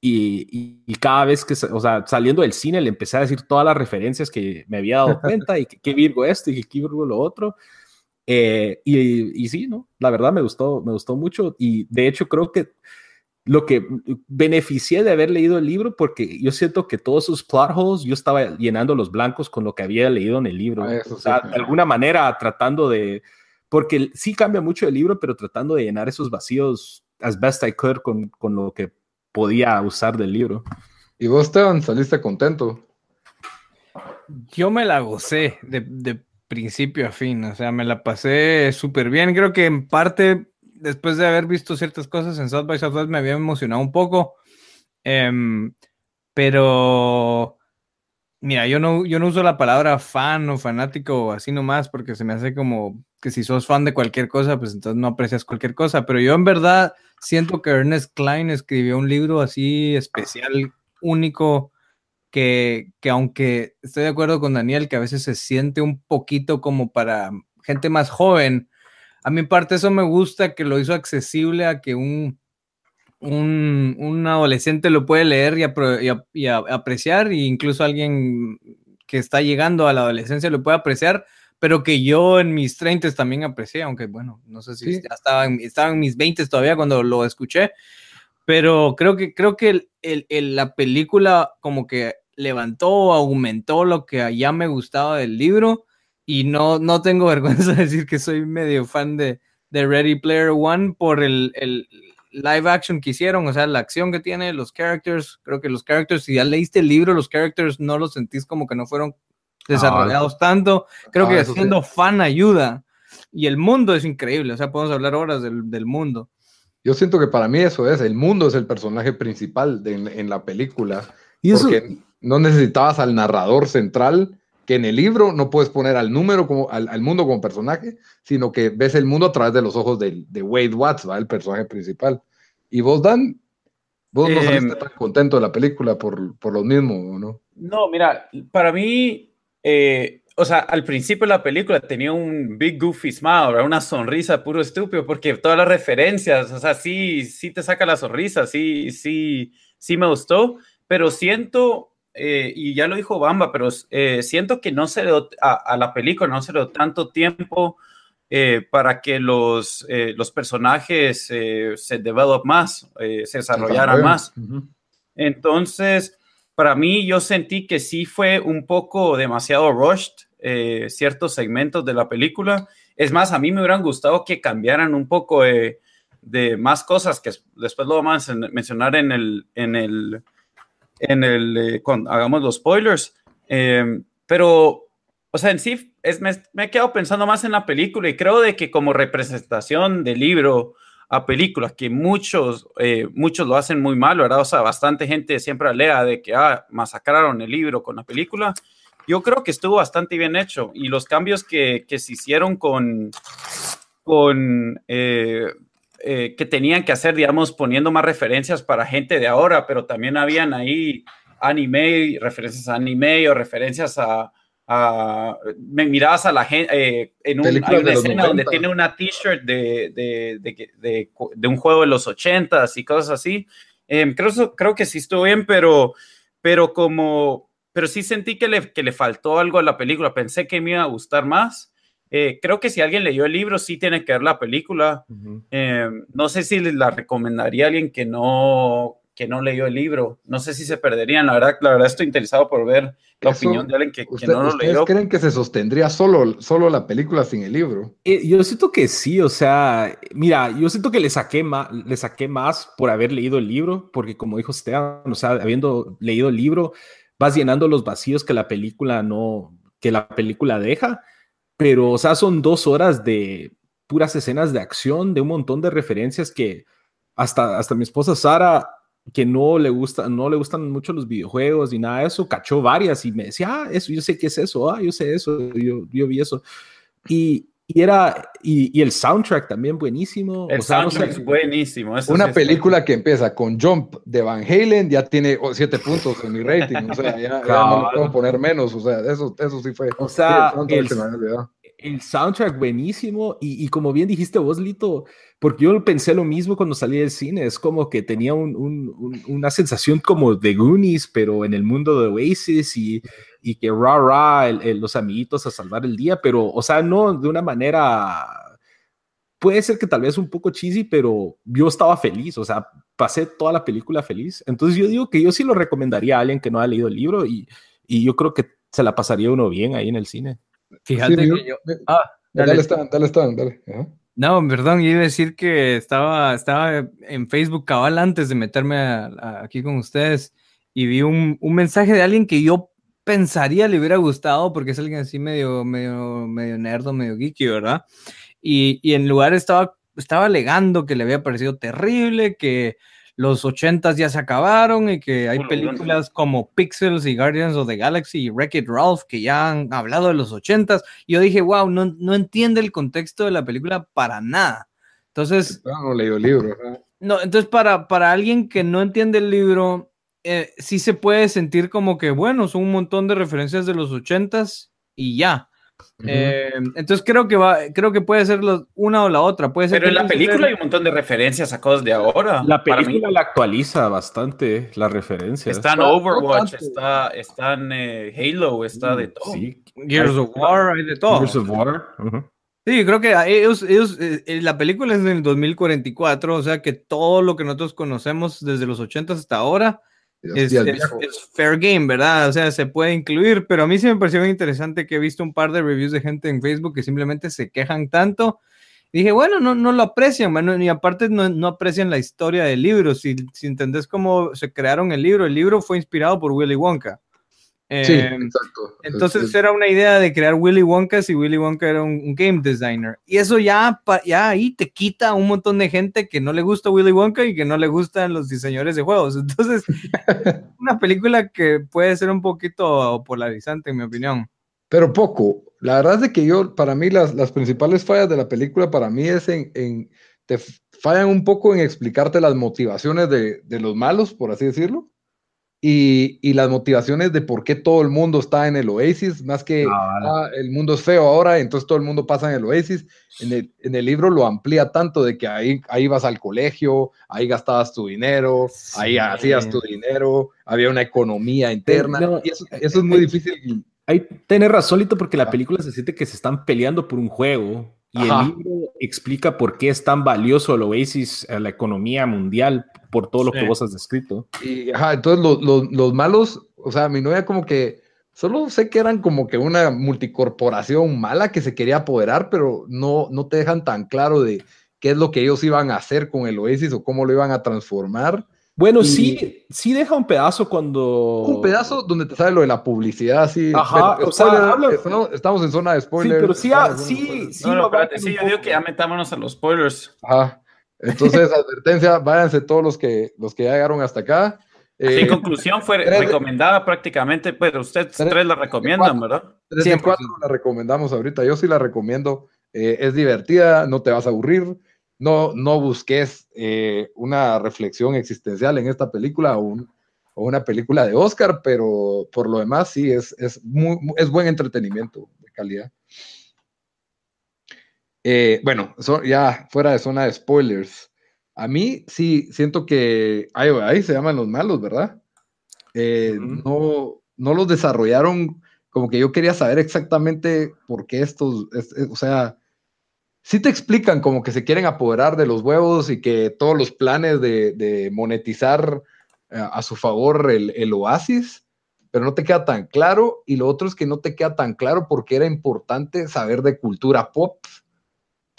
y, y, cada vez que, o sea, saliendo del cine le empecé a decir todas las referencias que me había dado cuenta y que Virgo esto y que Virgo lo otro. Eh, y, y, sí, ¿no? La verdad me gustó, me gustó mucho y de hecho creo que lo que beneficié de haber leído el libro porque yo siento que todos esos plot holes yo estaba llenando los blancos con lo que había leído en el libro. Ah, o sea, de alguna manera tratando de, porque sí cambia mucho el libro, pero tratando de llenar esos vacíos as best I could con, con lo que podía usar del libro. ¿Y vos, Esteban, saliste contento? Yo me la gocé de, de principio a fin, o sea, me la pasé súper bien. Creo que en parte, después de haber visto ciertas cosas en South by Southwest, me había emocionado un poco. Em, pero, mira, yo no, yo no uso la palabra fan o fanático así nomás, porque se me hace como que si sos fan de cualquier cosa, pues entonces no aprecias cualquier cosa. Pero yo en verdad siento que Ernest Klein escribió un libro así especial, único que, aunque estoy de acuerdo con Daniel, que a veces se siente un poquito como para gente más joven, a mi parte eso me gusta que lo hizo accesible a que un, un, adolescente lo puede leer y, apreciar, e incluso alguien que está llegando a la adolescencia lo puede apreciar, pero que yo en mis 30 también aprecié, aunque bueno, no sé si ya estaba en, estaba en mis 20 todavía cuando lo escuché, pero creo que, creo que la película como que levantó o aumentó lo que ya me gustaba del libro y no, no tengo vergüenza de decir que soy medio fan de, de Ready Player One por el, el, live action que hicieron, o sea, la acción que tiene, los characters, creo que los characters, si ya leíste el libro, los characters no los sentís como que no fueron desarrollados tanto, creo que siendo fan ayuda y el mundo es increíble, o sea, podemos hablar horas del, del mundo. Yo siento que para mí eso es, el mundo es el personaje principal de, en, la película. ¿Y porque no necesitabas al narrador central, que en el libro no puedes poner al número como al, mundo como personaje, sino que ves el mundo a través de los ojos de, de Wade Watts, ¿va? el personaje principal. Y vos, Dan, vos no saliste em, tan contento de la película por, por lo mismo, ¿no? No, mira, para mí, eh, o sea, al principio de la película tenía un big goofy smile, una sonrisa puro estúpido, porque todas las referencias, o sea, sí, sí te saca la sonrisa, sí, sí, sí me gustó, pero siento eh, y ya lo dijo Bamba, pero eh, siento que no se le a, la película no se le dio tanto tiempo eh, para que los, los personajes se develop más, se desarrollaran más. Entonces, para mí yo sentí que sí fue un poco demasiado rushed ciertos segmentos de la película. Es más, a mí me hubieran gustado que cambiaran un poco de más cosas que después lo vamos a mencionar en el, en el en el, eh, cuando hagamos los spoilers. Em, pero, o sea, en sí, es, me, he quedado pensando más en la película y creo de que como representación de libro a película, que muchos, eh, muchos lo hacen muy mal, ¿verdad? O sea, bastante gente siempre alea de que, ah, masacraron el libro con la película. yo creo que estuvo bastante bien hecho y los cambios que, que se hicieron con, con eh, eh, que tenían que hacer, digamos, poniendo más referencias para gente de ahora, pero también habían ahí anime, referencias a anime o referencias a, a me mirabas a la gente eh, en un, hay una escena donde tiene una t-shirt de, de, de, de, de un juego de los ochentas y cosas así. Eh, creo, creo que sí estuvo bien, pero, pero como, pero sí sentí que le, que le faltó algo a la película. Pensé que me iba a gustar más. Eh, creo que si alguien leyó el libro, sí tiene que ver la película. Uh -huh. eh, no sé si la recomendaría a alguien que no, que no leyó el libro. No sé si se perderían. La verdad, la verdad estoy interesado por ver la Eso, opinión de alguien que, usted, que no lo ¿Ustedes leyó. creen que se sostendría solo, solo la película sin el libro? Eh, yo siento que sí, o sea, mira, yo siento que le saqué, más, le saqué más por haber leído el libro, porque como dijo Esteban, o sea, habiendo leído el libro, vas llenando los vacíos que la película no, que la película deja, pero, o sea, son dos horas de puras escenas de acción, de un montón de referencias que hasta, hasta mi esposa Sara que no le gusta, no le gustan mucho los videojuegos y nada de eso, cachó varias y me decía, ah, eso, yo sé qué es eso, ah, yo sé eso, yo, yo vi eso. Y, y era, y, y, el soundtrack también buenísimo. El o sea, soundtrack no sé, es buenísimo. Eso Una sí película que empieza con Jump de Van Halen ya tiene oh, siete puntos en mi rating, o sea, ya, ya no lo puedo poner menos, o sea, eso, eso sí fue. O sea, sí, el, el, el soundtrack buenísimo y, y, como bien dijiste vos, Lito, porque yo pensé lo mismo cuando salí del cine, es como que tenía un, un, un, una sensación como de Goonies, pero en el mundo de Oasis y, y que ra, ra, el, el, los amiguitos a salvar el día, pero, o sea, no de una manera, puede ser que tal vez un poco cheesy, pero yo estaba feliz, o sea, pasé toda la película feliz, entonces yo digo que yo sí lo recomendaría a alguien que no ha leído el libro y, y yo creo que se la pasaría uno bien ahí en el cine. Fíjate sí, que yo... Ah, dale, dale, Stan, dale, Stan, dale. Ajá. No, perdón, iba a decir que estaba, estaba en Facebook cabal antes de meterme a, a, aquí con ustedes y vi un, un, mensaje de alguien que yo pensaría le hubiera gustado porque es alguien así medio, medio, medio nerdo, medio geeky, ¿verdad? Y, y en lugar estaba, estaba alegando que le había parecido terrible, que los ochentas ya se acabaron y que hay películas como Pixels y Guardians of the Galaxy y Wreck-It Ralph que ya han hablado de los ochentas. Yo dije, wow, no, no entiende el contexto de la película para nada. Entonces... No, no leído el libro. ¿no? no, entonces para, para alguien que no entiende el libro, eh, sí se puede sentir como que, bueno, son un montón de referencias de los ochentas y ya. Uh -huh. eh, entonces creo que va, creo que puede ser los, una o la otra. Puede ser Pero en la película ser... hay un montón de referencias a cosas de ahora. La película la actualiza bastante las referencias. Está en Overwatch, está, está en eh, Halo, está de todo. Sí. Gears of War, hay de todo. Gears of War. Uh -huh. Sí, creo que ellos, ellos eh, la película es del 2044, o sea que todo lo que nosotros conocemos desde los 80 hasta ahora es, es, es, fair game, ¿verdad? O sea, se puede incluir, pero a mí sí me pareció muy interesante que he visto un par de reviews de gente en Facebook que simplemente se quejan tanto. Dije, bueno, no, no lo aprecian, bueno, y aparte no, no aprecian la historia del libro. Si, si entendés cómo se crearon el libro, el libro fue inspirado por Willy Wonka. Eh, sí, exacto. Entonces es, era una idea de crear Willy Wonka si Willy Wonka era un, un, game designer. Y eso ya, ya ahí te quita un montón de gente que no le gusta Willy Wonka y que no le gustan los diseñadores de juegos. Entonces, una película que puede ser un poquito polarizante, en mi opinión. Pero poco. La verdad es que yo, para mí, las, las principales fallas de la película, para mí es en, en te fallan un poco en explicarte las motivaciones de, de los malos, por así decirlo y, y, las motivaciones de por qué todo el mundo está en el Oasis, más que ah, ah, el mundo es feo ahora, entonces todo el mundo pasa en el Oasis. En el, en el libro lo amplía tanto de que ahí, ahí vas al colegio, ahí gastabas tu dinero, sí. ahí hacías tu dinero, había una economía interna, no, y eso, eso, es muy difícil. Ahí tenés razón, Lito, porque la película se siente que se están peleando por un juego. Y Ajá. el libro explica por qué es tan valioso el Oasis a la economía mundial, por todo lo sí. que vos has descrito. Y, ajá, entonces los, los, los, malos, o sea, mi novia como que, solo sé que eran como que una multicorporación mala que se quería apoderar, pero no, no te dejan tan claro de qué es lo que ellos iban a hacer con el Oasis o cómo lo iban a transformar. Bueno, y... sí, sí deja un pedazo cuando... Un pedazo donde te sale lo de la publicidad, así. Ajá, pero, o sea, habla... estamos, estamos, en zona de spoilers. Sí, pero sí, ah, sí, sí. No, no, espérate, sí, yo digo que ya metámonos a los spoilers. Ajá. Entonces, advertencia, váyanse todos los que, los que ya llegaron hasta acá. en eh, conclusión, fue recomendada prácticamente, pero ustedes tres, la recomiendan, ¿verdad? Tres cuatro la recomendamos ahorita. Yo sí la recomiendo. Eh, es divertida, no te vas a aburrir. No, no busques eh, una reflexión existencial en esta película o, una película de Oscar, pero por lo demás sí es, es, muy, es buen entretenimiento de calidad. bueno, ya fuera de zona de spoilers. A mí sí siento que ahí, se llaman los malos, ¿verdad? Eh, no, no los desarrollaron como que yo quería saber exactamente por qué estos, o sea, sí te explican como que se quieren apoderar de los huevos y que todos los planes de, monetizar eh, a, su favor el, oasis, pero no te queda tan claro. Y lo otro es que no te queda tan claro porque era importante saber de cultura pop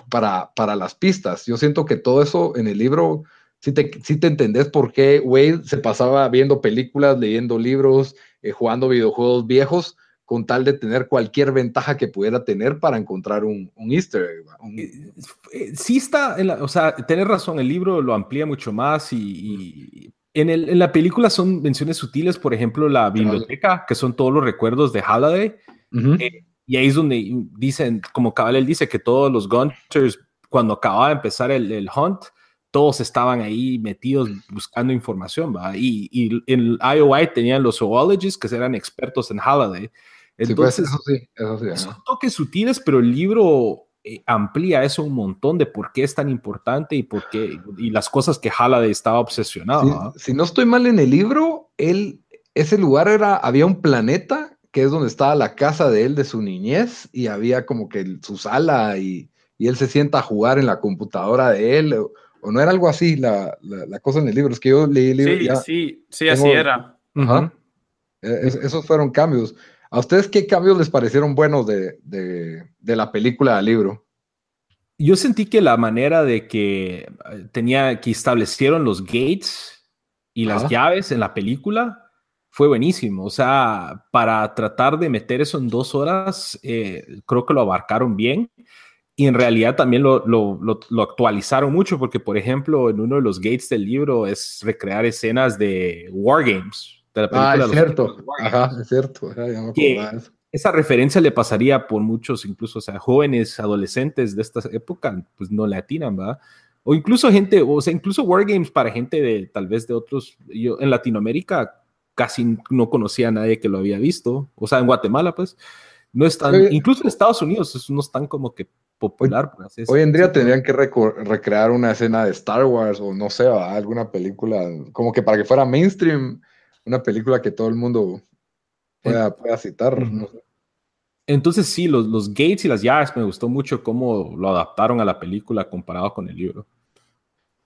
para, las pistas. Yo siento que todo eso en el libro, si te, si te entendés por qué Wade se pasaba viendo películas, leyendo libros, eh, jugando videojuegos viejos, con tal de tener cualquier ventaja que pudiera tener para encontrar un, un easter egg. Eh, eh, sí está, o sea, tenés razón, el libro lo amplía mucho más y, en, el, en, la película son menciones sutiles, por ejemplo, la biblioteca, que son todos los recuerdos de Halliday. Y ahí es donde dicen, como Cabal él dice, que todos los Gunters, cuando acababa de empezar el, el hunt, todos estaban ahí metidos buscando información, ¿va? Y, y en IOI tenían los zoologists que eran expertos en Halliday. Pues, Entonces, eso sí, eso sí. Son toques sutiles, pero el libro eh, amplía eso un montón de por qué es tan importante y por qué, y las cosas que Halliday estaba obsesionado. Si, si no estoy mal en el libro, él, ese lugar era, había un planeta que es donde estaba la casa de él de su niñez y había como que su sala y, él se sienta a jugar en la computadora de él, o, no era algo así la, cosa en el libro, es que yo leí el libro. Sí, sí, sí, así era. E, esos fueron cambios. ¿A ustedes qué cambios les parecieron buenos de, la película al libro? Yo sentí que la manera de que eh, tenía que establecieron los gates y las llaves en la película fue buenísimo. O sea, para tratar de meter eso en dos horas, eh, creo que lo abarcaron bien. Y en realidad también lo, lo, lo, actualizaron mucho, porque, por ejemplo, en uno de los gates del libro es recrear escenas de Wargames. De la película ah, es cierto. Ajá, es cierto. esa referencia le pasaría por muchos, incluso, o sea, jóvenes, adolescentes de esta época, pues no le atinan, ¿verdad? O incluso gente, o sea, incluso Wargames para gente de tal vez de otros, yo en Latinoamérica casi no conocía a nadie que lo había visto. O sea, en Guatemala, pues, no es tan, incluso en Estados Unidos, no es tan como que popular. Pues, hoy en día tendrían que recrear una escena de Star Wars o no sé, alguna película, como que para que fuera mainstream, una película que todo el mundo pueda, citar. Entonces sí, los, los gates y las llaves me gustó mucho cómo lo adaptaron a la película comparado con el libro.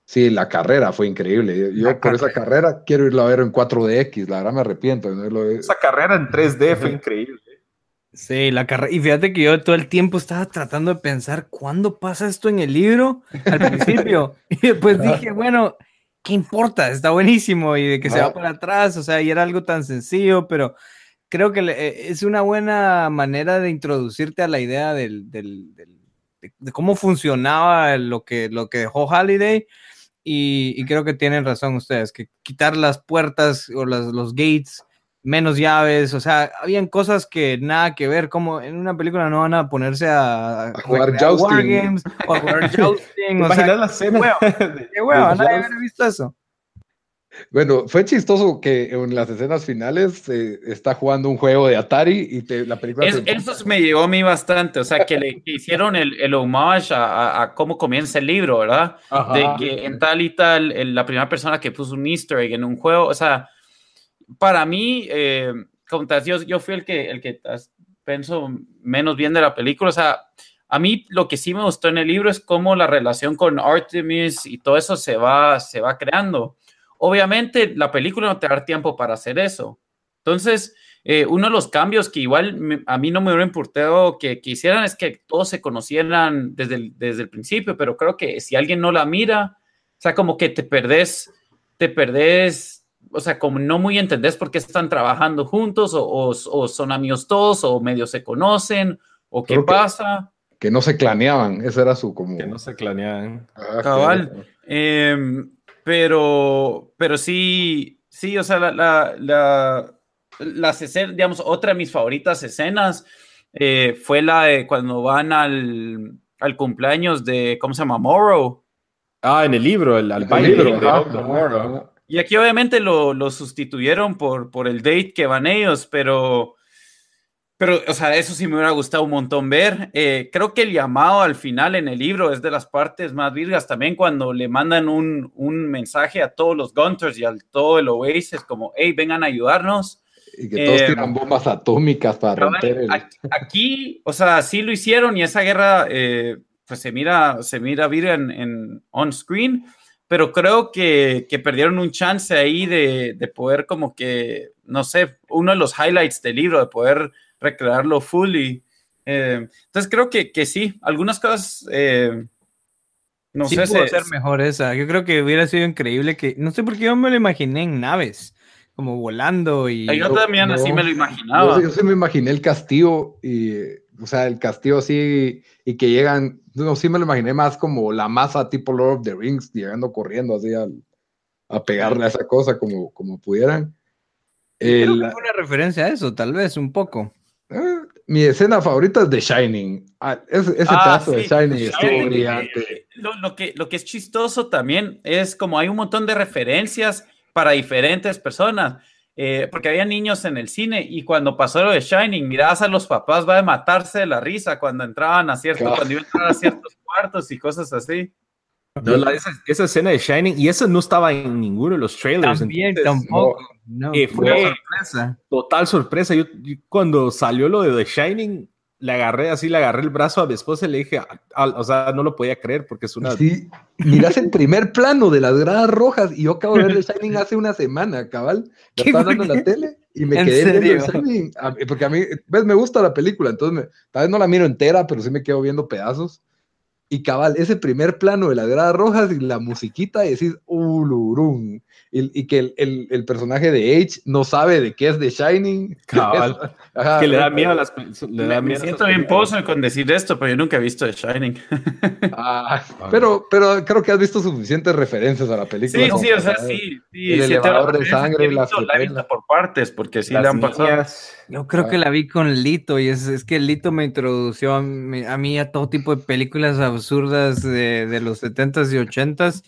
Sí, la carrera fue increíble. Yo por esa carrera quiero irla a ver en 4DX, la verdad me arrepiento. Esa carrera en 3D fue increíble. Sí, la carrera. Y fíjate que yo todo el tiempo estaba tratando de pensar cuándo pasa esto en el libro al principio. y después dije, bueno, ¿qué importa? Está buenísimo. Y de que se va para atrás, o sea, y era algo tan sencillo, pero creo que eh, es una buena manera de introducirte a la idea del, del, de, cómo funcionaba lo que, lo que dejó Holiday y, creo que tienen razón ustedes, que quitar las puertas o las, los gates, menos llaves, o sea, habían cosas que nada que ver, como en una película no van a ponerse a, jugar jousting. Games o a jugar jousting. o sea, la escena? Qué huevo, nadie había visto eso. Bueno, fue chistoso que en las escenas finales eh, está jugando un juego de Atari y la película... Eso me llegó a mí bastante, o sea, que le hicieron el, el homage a, cómo comienza el libro, ¿verdad? De que en tal y tal, la primera persona que puso un easter egg en un juego, o sea, para mí, eh, yo, yo fui el que, el que pienso menos bien de la película, o sea, a mí lo que sí me gustó en el libro es cómo la relación con Artemis y todo eso se va, se va creando. Obviamente, la película no te da tiempo para hacer eso. Entonces, eh, uno de los cambios que igual a mí no me hubiera importado que, hicieran es que todos se conocieran desde el, desde el principio, pero creo que si alguien no la mira, o sea, como que te perdés, te perdés, o sea, como no muy entendés por qué están trabajando juntos o, son amigos todos o medio se conocen o qué pasa. Que no se claneaban, ese era su como... Que no se claneaban. Ah, Cabal. Eh, pero, pero sí, Sí, o sea, la, la, la, las escenas, digamos, otra de mis favoritas escenas eh, fue la de cuando van al, al cumpleaños de, ¿cómo se llama? Morrow. Ah, en el libro, el, al El baile libro, de ajá, Dr. ajá, Morrow. Y aquí obviamente lo, lo sustituyeron por, por el date que van ellos, pero, pero, o sea, eso sí me hubiera gustado un montón ver. Eh, creo que el llamado al final en el libro es de las partes más virgas también cuando le mandan un, un mensaje a todos los Gunters y a todo el Oasis como, hey, vengan a ayudarnos. Y que todos Eh, tiran bombas atómicas para romper el... Aquí, o sea, sí lo hicieron y esa guerra, eh, pues se mira, se mira en, en on screen, pero creo que, que perdieron un chance ahí de, de poder como que, no sé, uno de los highlights del libro, de poder recrearlo fully. Eh, entonces creo que, que sí, algunas cosas, eh, no sí sé, pudo se- ser mejor esa. Yo creo que hubiera sido increíble que, no sé por qué yo me lo imaginé en naves, como volando y... yo también No, así me lo Yo, imaginaba. yo sí me imaginé el castillo y, o sea, el castillo así y que llegan, no, sí me lo imaginé más como la masa tipo Lord of the Rings, llegando corriendo así al- a pegarle a esa cosa como, como pudieran. Creo que fue una referencia a eso, tal vez, un poco. eh, mi escena favorita es The Shining. Ah, ese ese Ah, pedazo de sí, Shining The estuvo Shining, brillante. eh, Lo, lo que, lo que es chistoso también es como hay un montón de referencias para diferentes personas, eh, porque había niños en el cine y cuando pasó lo de Shining, mirabas a los papás, va a matarse de la risa cuando entraban a cierto, Claro. cuando iban a entrar a ciertos cuartos y cosas así. No, la- esa, esa escena de Shining, y eso no estaba en ninguno de los trailers. También, entonces, tampoco. No, eh, fue una sorpresa. Total sorpresa. Yo, yo cuando salió lo de The Shining, le agarré así, le agarré el brazo a mi esposa y le dije, a- a- o sea, no lo podía creer porque es una... Sí, miras el primer plano de las gradas rojas y yo acabo de ver The Shining hace una semana, cabal. La ¿Qué estaba dando en la tele y me ¿En quedé viendo? The Shining. A- Porque a mí, ves, me gusta la película, entonces me- tal vez no la miro entera, pero sí me quedo viendo pedazos. Y cabal, ese primer plano de las gradas rojas y la musiquita y decís, ulurum. Y, y que el, el- el personaje de H no sabe de qué es The Shining. Cabal. Ajá, que le da miedo a las... Le da Me, me miedo a siento bien pozo con decir esto, pero yo nunca he visto The Shining. Ah, pero, pero creo que has visto suficientes referencias a la película. Sí, sí, o sea, saber. sí. sí El sí, elevador te- de sangre, las La visto por partes, porque sí Las le han pasado. niñas. Yo creo que Ah. la vi con Lito y es, es que Lito me introdució a mí, a mí a todo tipo de películas absurdas de, de los 70s y 80s.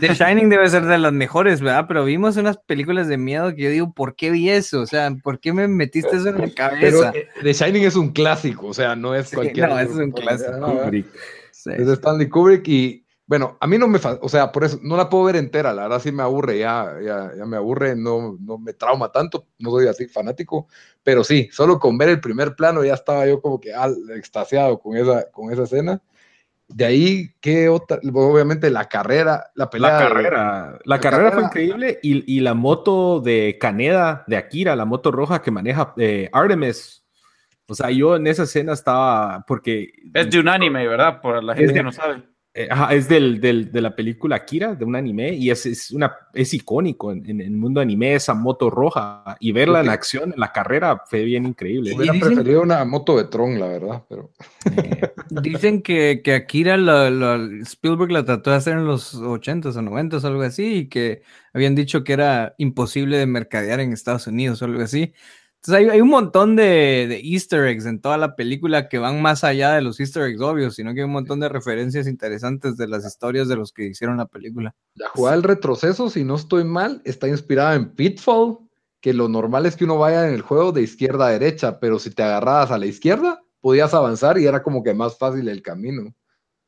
The Shining debe ser de las mejores, ¿verdad? Pero vimos unas películas de miedo que yo digo, ¿por qué vi eso? O sea, ¿por qué me metiste eso en la Pero cabeza? eh, The Shining es un clásico, o sea, no es Sí, cualquier. no, es un clásico. Ah, Kubrick. Sí. Es de Stanley Kubrick y bueno, a mí no me, o sea, por eso no la puedo ver entera, la verdad sí me aburre, ya, ya, ya me aburre, no, no me trauma tanto, no soy así fanático, pero sí, solo con ver el primer plano ya estaba yo como que al, extasiado con esa, con esa escena. De ahí, ¿qué otra? Obviamente la carrera, la pelea. La de- carrera, la, la carrera fue increíble y, y la moto de Caneda, de Akira, la moto roja que maneja eh, Artemis. O sea, yo en esa escena estaba, porque Es de un anime, ¿verdad? Por la gente de- que no sabe. Eh, ajá, es del, del- de la película Akira, de un anime, y es, es, una, es icónico en, en el mundo anime, esa moto roja, y verla en acción, en la carrera, fue bien increíble. Hubiera dicen- preferido una moto de Tron, la verdad, pero. Eh, Dicen que, que Akira lo- lo- Spielberg la trató de hacer en los 80s o 90s o algo así y que habían dicho que era imposible de mercadear en Estados Unidos o algo así. Entonces hay, hay un montón de, de easter eggs en toda la película que van más allá de los easter eggs obvios, sino que hay un montón de referencias interesantes de las historias de los que hicieron la película. La jugada del retroceso, si no estoy mal, está inspirada en Pitfall, que lo normal es que uno vaya en el juego de izquierda a derecha, pero si te agarrabas a la izquierda, podías avanzar y era como que más fácil el camino.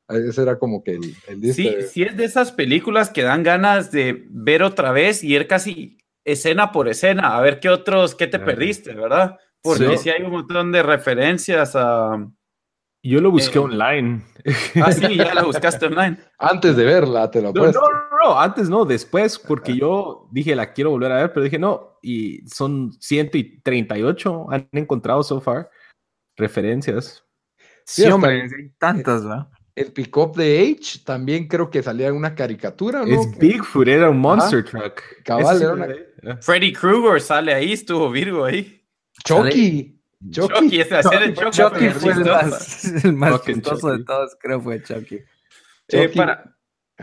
Ese era como que el, el Sí, easter egg. sí es de esas películas que dan ganas de ver otra vez y ir casi escena por escena, a ver qué otros, qué te perdiste, ¿verdad? Porque Sí. sí. hay un montón de referencias a... yo lo busqué Eh, online. Ah, sí, ya la buscaste online. Antes de verla, te lo No, no, no, no, antes no, después, porque yo dije la quiero volver a ver, pero dije no, y son 138 han encontrado so far referencias. Sí, hasta hombre, hay tantas, ¿verdad? El pick-up de H también creo que salía en una caricatura, ¿no? Es Bigfoot, era un monster truck. Cabal, era una-. Ah. Freddy Krueger sale ahí, estuvo Virgo ahí. Chucky. Chucky, Chucky. ese hacer el Chucky, Chucky fue el más, el más Fucking chistoso de Chucky. todos, creo fue Chucky. Eh, para,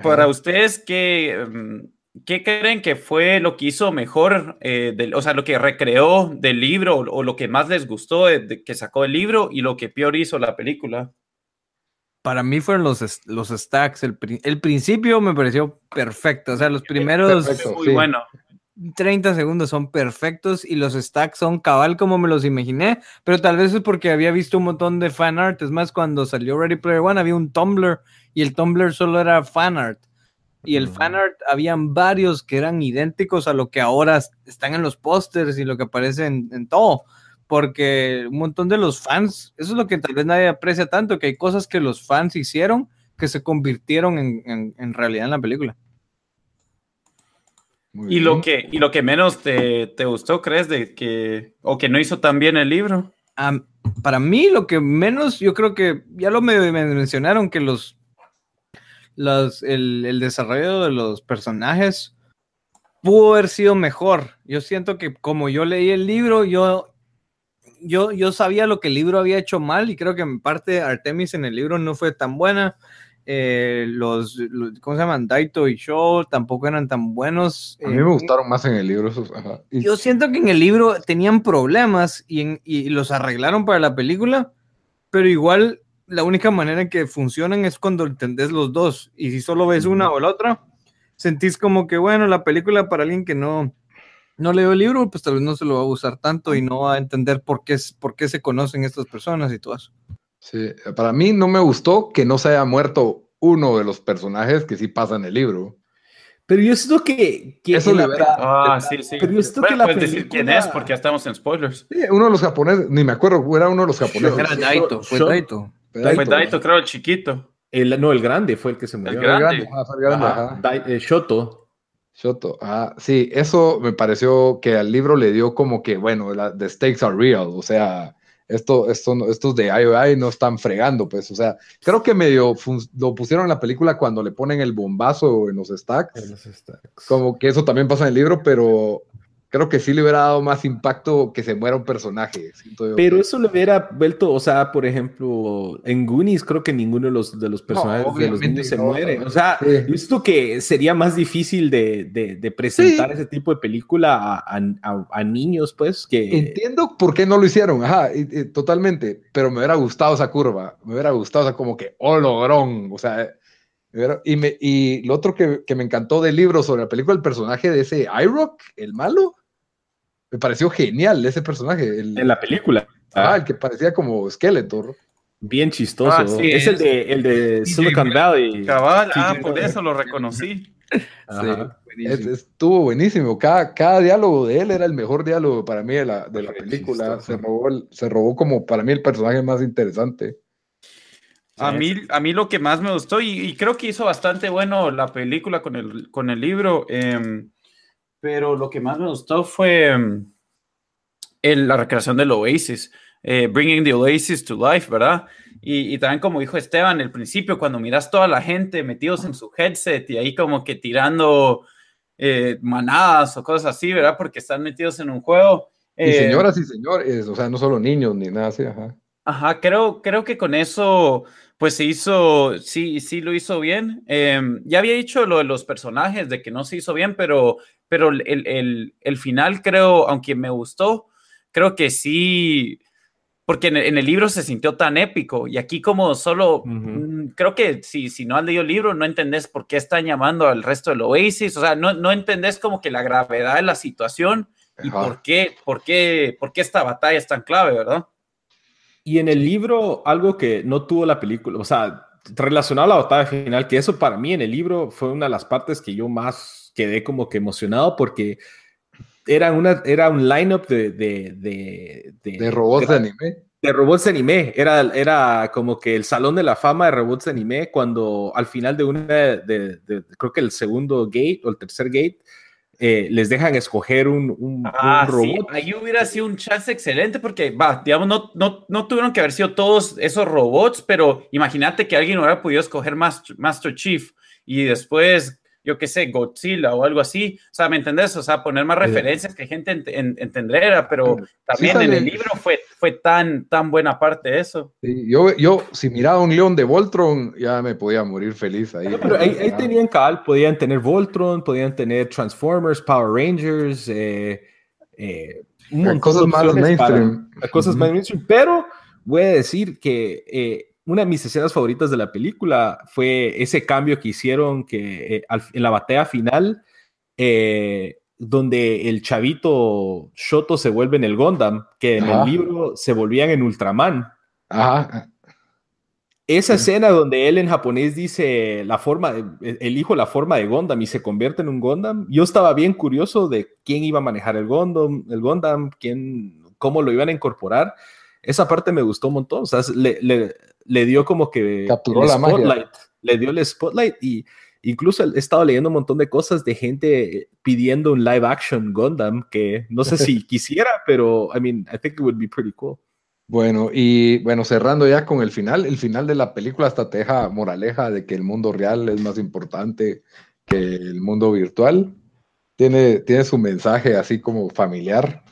para ustedes, ¿qué, mm, ¿qué creen que fue lo que hizo mejor, eh, del- o sea, lo que recreó del libro o, o lo que más les gustó de, de que sacó el libro y lo que peor hizo la película? Para mí fueron los, los stacks. El, el principio me pareció perfecto. O sea, los primeros Perfecto. Muy sí. bueno. 30 segundos son perfectos y los stacks son cabal como me los imaginé, pero tal vez es porque había visto un montón de fan art. Es más, cuando salió Ready Player One había un Tumblr y el Tumblr solo era fan art. Y el fan art habían varios que eran idénticos a lo que ahora están en los pósters y lo que aparece en, en todo. Porque un montón de los fans, eso es lo que tal vez nadie aprecia tanto, que hay cosas que los fans hicieron que se convirtieron en, en- en realidad en la película. Muy ¿Y lo que, y lo que menos te, te gustó, crees, de que, o que no hizo tan bien el libro? Para mí, lo que menos, yo creo que ya lo me, me mencionaron que los, los el, el desarrollo de los personajes pudo haber sido mejor. Yo siento que como yo leí el libro, yo, yo, yo sabía lo que el libro había hecho mal y creo que en parte Artemis en el libro no fue tan buena. Eh, los, los- ¿cómo se llaman? Daito y Shaw tampoco eran tan buenos. A mí Eh, me gustaron más en el libro esos. ajá. Y- yo siento que en el libro tenían problemas y, en- y los arreglaron para la película, pero igual la única manera en que funcionan es cuando entendés los dos. Y si solo ves una o la otra, sentís como que, bueno, la película para alguien que no, no leyó el libro, pues tal vez no se lo va a gustar tanto y no va a entender por qué, es- por qué se conocen estas personas y todo eso. Sí, para mí no me gustó que no se haya muerto uno de los personajes que sí pasa en el libro. Pero yo siento que, que Eso la Ah, sí, sí. Pero yo siento Bueno, que la puedes decir quién es, porque ya estamos en spoilers. Sí, uno de los japoneses, ni me acuerdo, era uno de los japoneses. Era Daito, fue Daito. Daito, Fue Daito, creo, el chiquito. el, no, el grande fue el que se murió. El grande. grande, ajá, fue el grande, Ajá, ajá. Dai- eh, Shoto. Shoto, ajá. Sí, eso me pareció que al libro le dio como que, bueno, la, the stakes are real, o sea, esto, esto, estos de IOI no están fregando, pues, o sea, creo que medio lo pusieron en la película cuando le ponen el bombazo en los stacks, como que eso también pasa en el libro, pero creo que sí le hubiera dado más impacto que se muera un personaje. siento yo. Pero eso le hubiera vuelto, o sea, por ejemplo, en Goonies creo que ninguno de los, de los personajes de los niños se no, muere. no. O sea, Sí. yo siento que sería más difícil de, de- de presentar Sí. ese tipo de película a, a- a- a niños, pues, que... Entiendo por qué no lo hicieron, ajá, y- y totalmente, pero me hubiera gustado esa curva, me hubiera gustado, o sea, como que, oh, logrón, o sea, y, me, y lo otro que, que me encantó del libro sobre la película, el personaje de ese iRock, el malo, me pareció genial ese personaje, el, En la película. ah, el que parecía como Skeletor. Bien chistoso. Ah, sí, es, el de, el de Silicon Valley. Cabal, ah, Sí, por eso lo reconocí. Ajá. Estuvo buenísimo, cada, cada diálogo de él era el mejor diálogo para mí de la, de la película, se robó, el- se robó como para mí el personaje más interesante. A mí, a mí lo que más me gustó, y, y creo que hizo bastante bueno la película con el, con el libro, em, pero lo que más me gustó fue em, el- la recreación del Oasis, eh, Bringing the Oasis to Life, ¿verdad? Y, y también como dijo Esteban, el principio, cuando miras toda la gente metidos en su headset y ahí como que tirando eh, manadas o cosas así, ¿verdad? Porque están metidos en un juego. Y Eh, señoras y señores, o sea, no solo niños ni nada así, ajá. Ajá, creo, creo que con eso, pues se hizo, sí, sí lo hizo bien. Em, ya había dicho lo de los personajes, de que no se hizo bien, pero, pero el, el, el final creo, aunque me gustó, creo que sí, porque en el, en el libro se sintió tan épico y aquí como solo, Ujú. mm, creo que si, si no has leído el libro, no entendés por qué están llamando al resto del Oasis, o sea, no, no entendés como que la gravedad de la situación y Ajá. por qué, por qué, por qué esta batalla es tan clave, ¿verdad? Y en el libro, algo que no tuvo la película, o sea, relacionado a la batalla final, que eso para mí en el libro fue una de las partes que yo más quedé como que emocionado porque era, una, era un lineup de, de, de, de, De robots de anime. de robots de anime. Era, era como que el salón de la fama de robots de anime cuando al final de una, de, de- de- creo que el segundo gate o el tercer gate, eh, les dejan escoger un, un- un Ah, sí, robot. ahí hubiera sido un chance excelente porque, va, digamos, no, no, no tuvieron que haber sido todos esos robots, pero imagínate que alguien hubiera podido escoger Master, Master Chief y después yo qué sé, Godzilla o algo así. O sea, ¿me entendés? O sea, poner más referencias que gente entendiera, pero también en el libro fue, fue tan, tan buena parte de eso. yo, yo, si miraba un león de Voltron, ya me podía morir feliz ahí. pero ahí, ahí tenían cal, podían tener Voltron, podían tener Transformers, Power Rangers, eh, eh, cosas más mainstream. cosas más mainstream, pero voy a decir que eh, una de mis escenas favoritas de la película fue ese cambio que hicieron que en la batalla final, donde el chavito Shoto se vuelve en el Gundam, que en el libro se volvían en Ultraman. Ajá. Esa escena donde él en japonés dice la forma, elijo la forma de Gondam y se convierte en un Gondam, yo estaba bien curioso de quién iba a manejar el Gondam, el Gondam, quién, cómo lo iban a incorporar. Esa parte me gustó un montón, o sea, le, le, le dio como que Capturó la spotlight, le dio el spotlight y incluso he estado leyendo un montón de cosas de gente pidiendo un live action Gondam que no sé si quisiera, pero I mean, I think it would be pretty cool. Bueno, y bueno, cerrando ya con el final, el final de la película hasta te deja moraleja de que el mundo real es más importante que el mundo virtual. Tiene, tiene su mensaje así como familiar.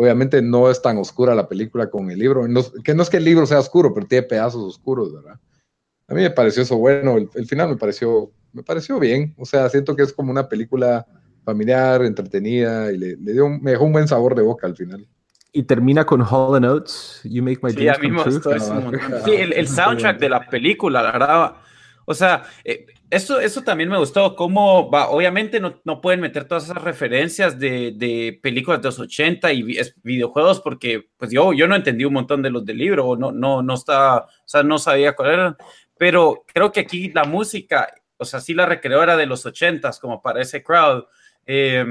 Obviamente no es tan oscura la película con el libro, que no es que el libro sea oscuro, pero tiene pedazos oscuros, ¿verdad? A mí me pareció eso bueno, el, final me pareció, me pareció bien, o sea, siento que es como una película familiar, entretenida, y le, le dio me dejó un buen sabor de boca al final y termina con Hall Oates, You Make My Dreams Come True. Sí, el, soundtrack de la película, la verdad. O sea, eh, eso, eso también me gustó, cómo va, obviamente no, no pueden meter todas esas referencias de, de, películas de los 80 y videojuegos porque pues yo, yo no entendí un montón de los del libro, no, no, no está, o sea, no sabía cuál era, pero creo que aquí la música, o sea, sí la recreó era de los 80s como para ese crowd. Eh,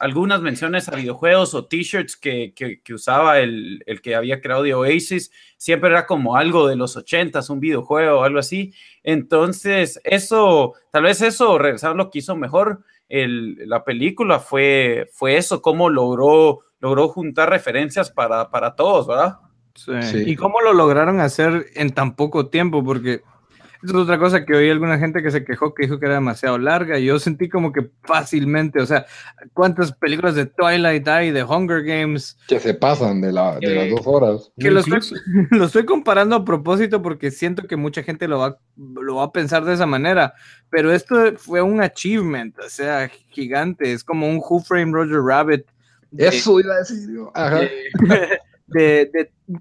algunas menciones a videojuegos o t-shirts que, que, usaba el, el, que había creado de Oasis, siempre era como algo de los ochentas, un videojuego o algo así. Entonces, eso, tal vez eso, regresar lo que hizo mejor el, la película fue, fue eso, cómo logró, logró juntar referencias para, para todos, ¿verdad? Sí. Y cómo lo lograron hacer en tan poco tiempo, porque es otra cosa que oí alguna gente que se quejó que dijo que era demasiado larga. Yo sentí como que fácilmente, o sea, ¿cuántas películas de Twilight hay, de Hunger Games? Que se pasan de, la, de las dos horas. Que lo estoy, lo estoy, comparando a propósito porque siento que mucha gente lo va, lo va a pensar de esa manera. Pero esto fue un achievement, o sea, gigante. Es como un Who Frame Roger Rabbit. Eso iba a decir yo. Ajá. de,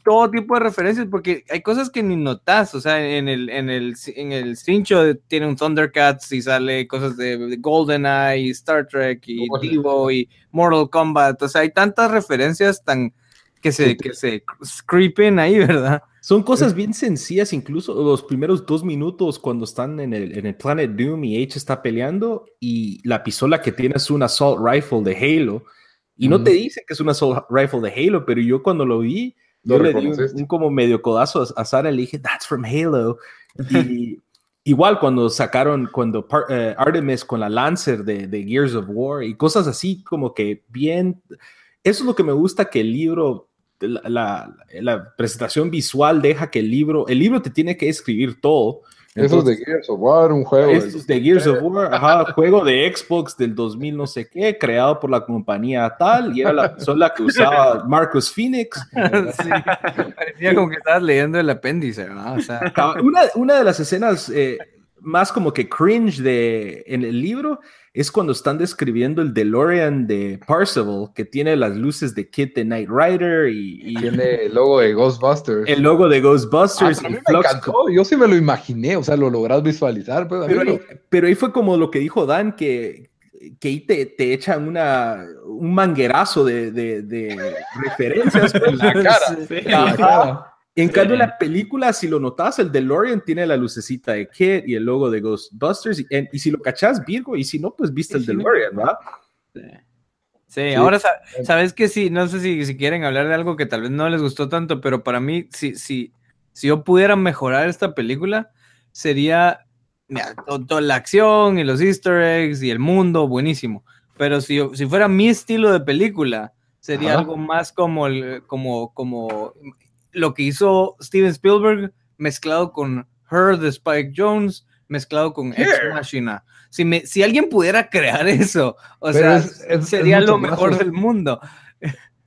todo tipo de referencias, porque hay cosas que ni notas, o sea, en el, en el, en el cincho tiene un Thundercats y sale cosas de, GoldenEye, Star Trek y Divo y Mortal Kombat, o sea, hay tantas referencias tan que se, que se creepen ahí, ¿verdad? Son cosas bien sencillas, incluso los primeros dos minutos cuando están en el, en el Planet Doom y H está peleando y la pistola que tiene es un Assault Rifle de Halo y no te dicen que es una assault rifle de Halo, pero yo cuando lo vi, yo le di un, como medio codazo a, Sara y le dije, that's from Halo. Y igual cuando sacaron, cuando eh, Artemis con la Lancer de, de, Gears of War y cosas así como que bien, eso es lo que me gusta que el libro, la, la presentación visual deja que el libro, el libro te tiene que escribir todo eso es de Gears of War, un juego. Eso es de Gears of War, ajá, juego de Xbox del 2000 no sé qué, creado por la compañía tal, y era la persona que usaba Marcus Phoenix. Sí, parecía como que estabas leyendo el apéndice, ¿no? O sea. una, una de las escenas eh, más como que cringe de, en el libro es cuando están describiendo el DeLorean de Parzival, que tiene las luces de Kit de Knight Rider y, tiene el logo de Ghostbusters. El logo de Ghostbusters. Ah, me encantó. Yo sí me lo imaginé, o sea, lo logras visualizar. Pues, pero, ahí, fue como lo que dijo Dan, que, que ahí te, te echan una, un manguerazo de, de, referencias. en la cara. En cambio, la película, si lo notas, el DeLorean tiene la lucecita de Kit y el logo de Ghostbusters. Y, si lo cachas, Virgo, y si no, pues viste el DeLorean, ¿verdad? Sí. ahora sabes que sí, no sé si, si, quieren hablar de algo que tal vez no les gustó tanto, pero para mí, si, si, si yo pudiera mejorar esta película, sería toda la acción y los easter eggs y el mundo, buenísimo. Pero si, si fuera mi estilo de película, sería algo más como, el, como, como lo que hizo Steven Spielberg mezclado con Her de Spike Jones, mezclado con Ex Machina. Si, me, si alguien pudiera crear eso, o Pero sea, es- es- sería es lo mejor del mundo.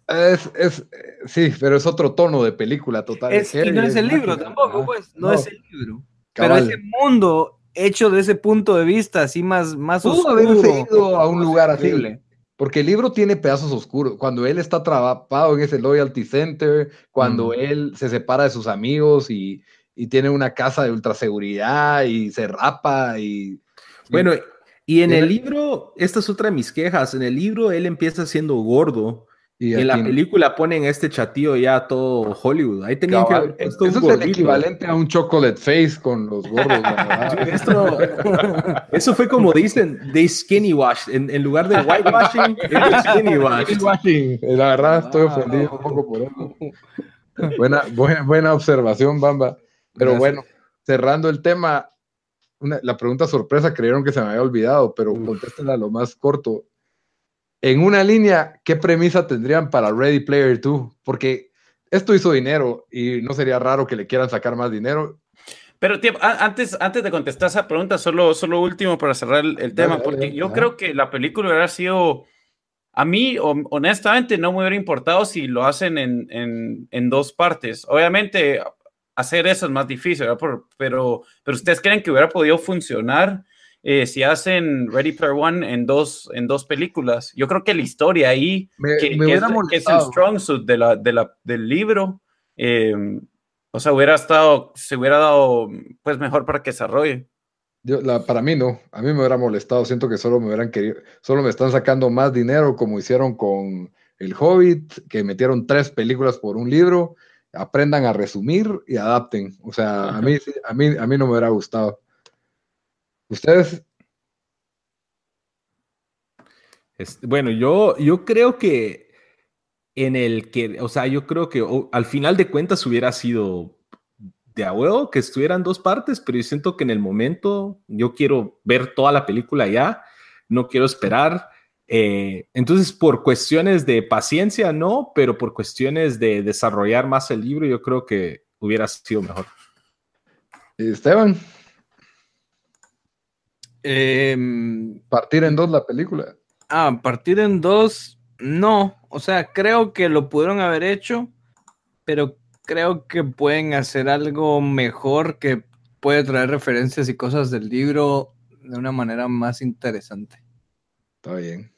Es, es, sí, pero es otro tono de película total. Es- y no es el libro mágica. tampoco, pues, no, No, es el libro. cabal. Pero ese mundo hecho de ese punto de vista, así más, más Pudo oscuro. haberse ido a un lugar así. increíble. Porque el libro tiene pedazos oscuros. Cuando él está atrapado en ese loyalty center, cuando Mm. él se separa de sus amigos y, y tiene una casa de ultraseguridad y se rapa y... Bueno, y en el libro, esta es otra de mis quejas. En el libro él empieza siendo gordo. Y Y en la película ponen este chatío ya todo Hollywood. Ahí tenían que cabal, puesto Eso es el equivalente a un chocolate face con los la verdad. Esto, eso fue como dicen, they skinny wash. En, en lugar de whitewashing, skinny wash. Eh, La verdad, estoy Wow. ofendido un poco por eso. Buena, buena, buena observación, Bamba. Pero Gracias. bueno, cerrando el tema, una- la pregunta sorpresa creyeron que se me había olvidado, pero contéstenla lo más corto. En una línea, ¿qué premisa tendrían para Ready Player 2? Porque esto hizo dinero y no sería raro que le quieran sacar más dinero. Pero tío, antes, antes de contestar esa pregunta, solo, solo último para cerrar el, el tema, dale, porque dale, yo creo que la película hubiera sido, a mí hon- honestamente no me hubiera importado si lo hacen en, en, en dos partes. Obviamente hacer eso es más difícil, ¿verdad? Por- pero, pero ustedes creen que hubiera podido funcionar eh, si hacen Ready Player One en dos, en dos películas. Yo creo que la historia ahí, Me, que, me que es, hubiera que es el strong suit de la, de la, del libro, eh, o sea, hubiera estado, se hubiera dado pues mejor para que desarrolle. Yo, la, para mí no, a mí me hubiera molestado, siento que solo me hubieran querido, solo me están sacando más dinero como hicieron con El Hobbit, que metieron tres películas por un libro, aprendan a resumir y adapten. O sea, a mí, a mí, a mí no me hubiera gustado. Ustedes, Es- bueno, yo, yo creo que en el que, o sea, yo creo que al final de cuentas hubiera sido de a huevo que estuvieran dos partes, pero yo siento que en el momento yo quiero ver toda la película ya, no quiero esperar. eh, entonces, por cuestiones de paciencia, no, pero por cuestiones de desarrollar más el libro, yo creo que hubiera sido mejor. Esteban, Em, partir en dos la película. ah, partir en dos, no. O sea, creo que lo pudieron haber hecho, pero creo que pueden hacer algo mejor que puede traer referencias y cosas del libro de una manera más interesante. Está bien.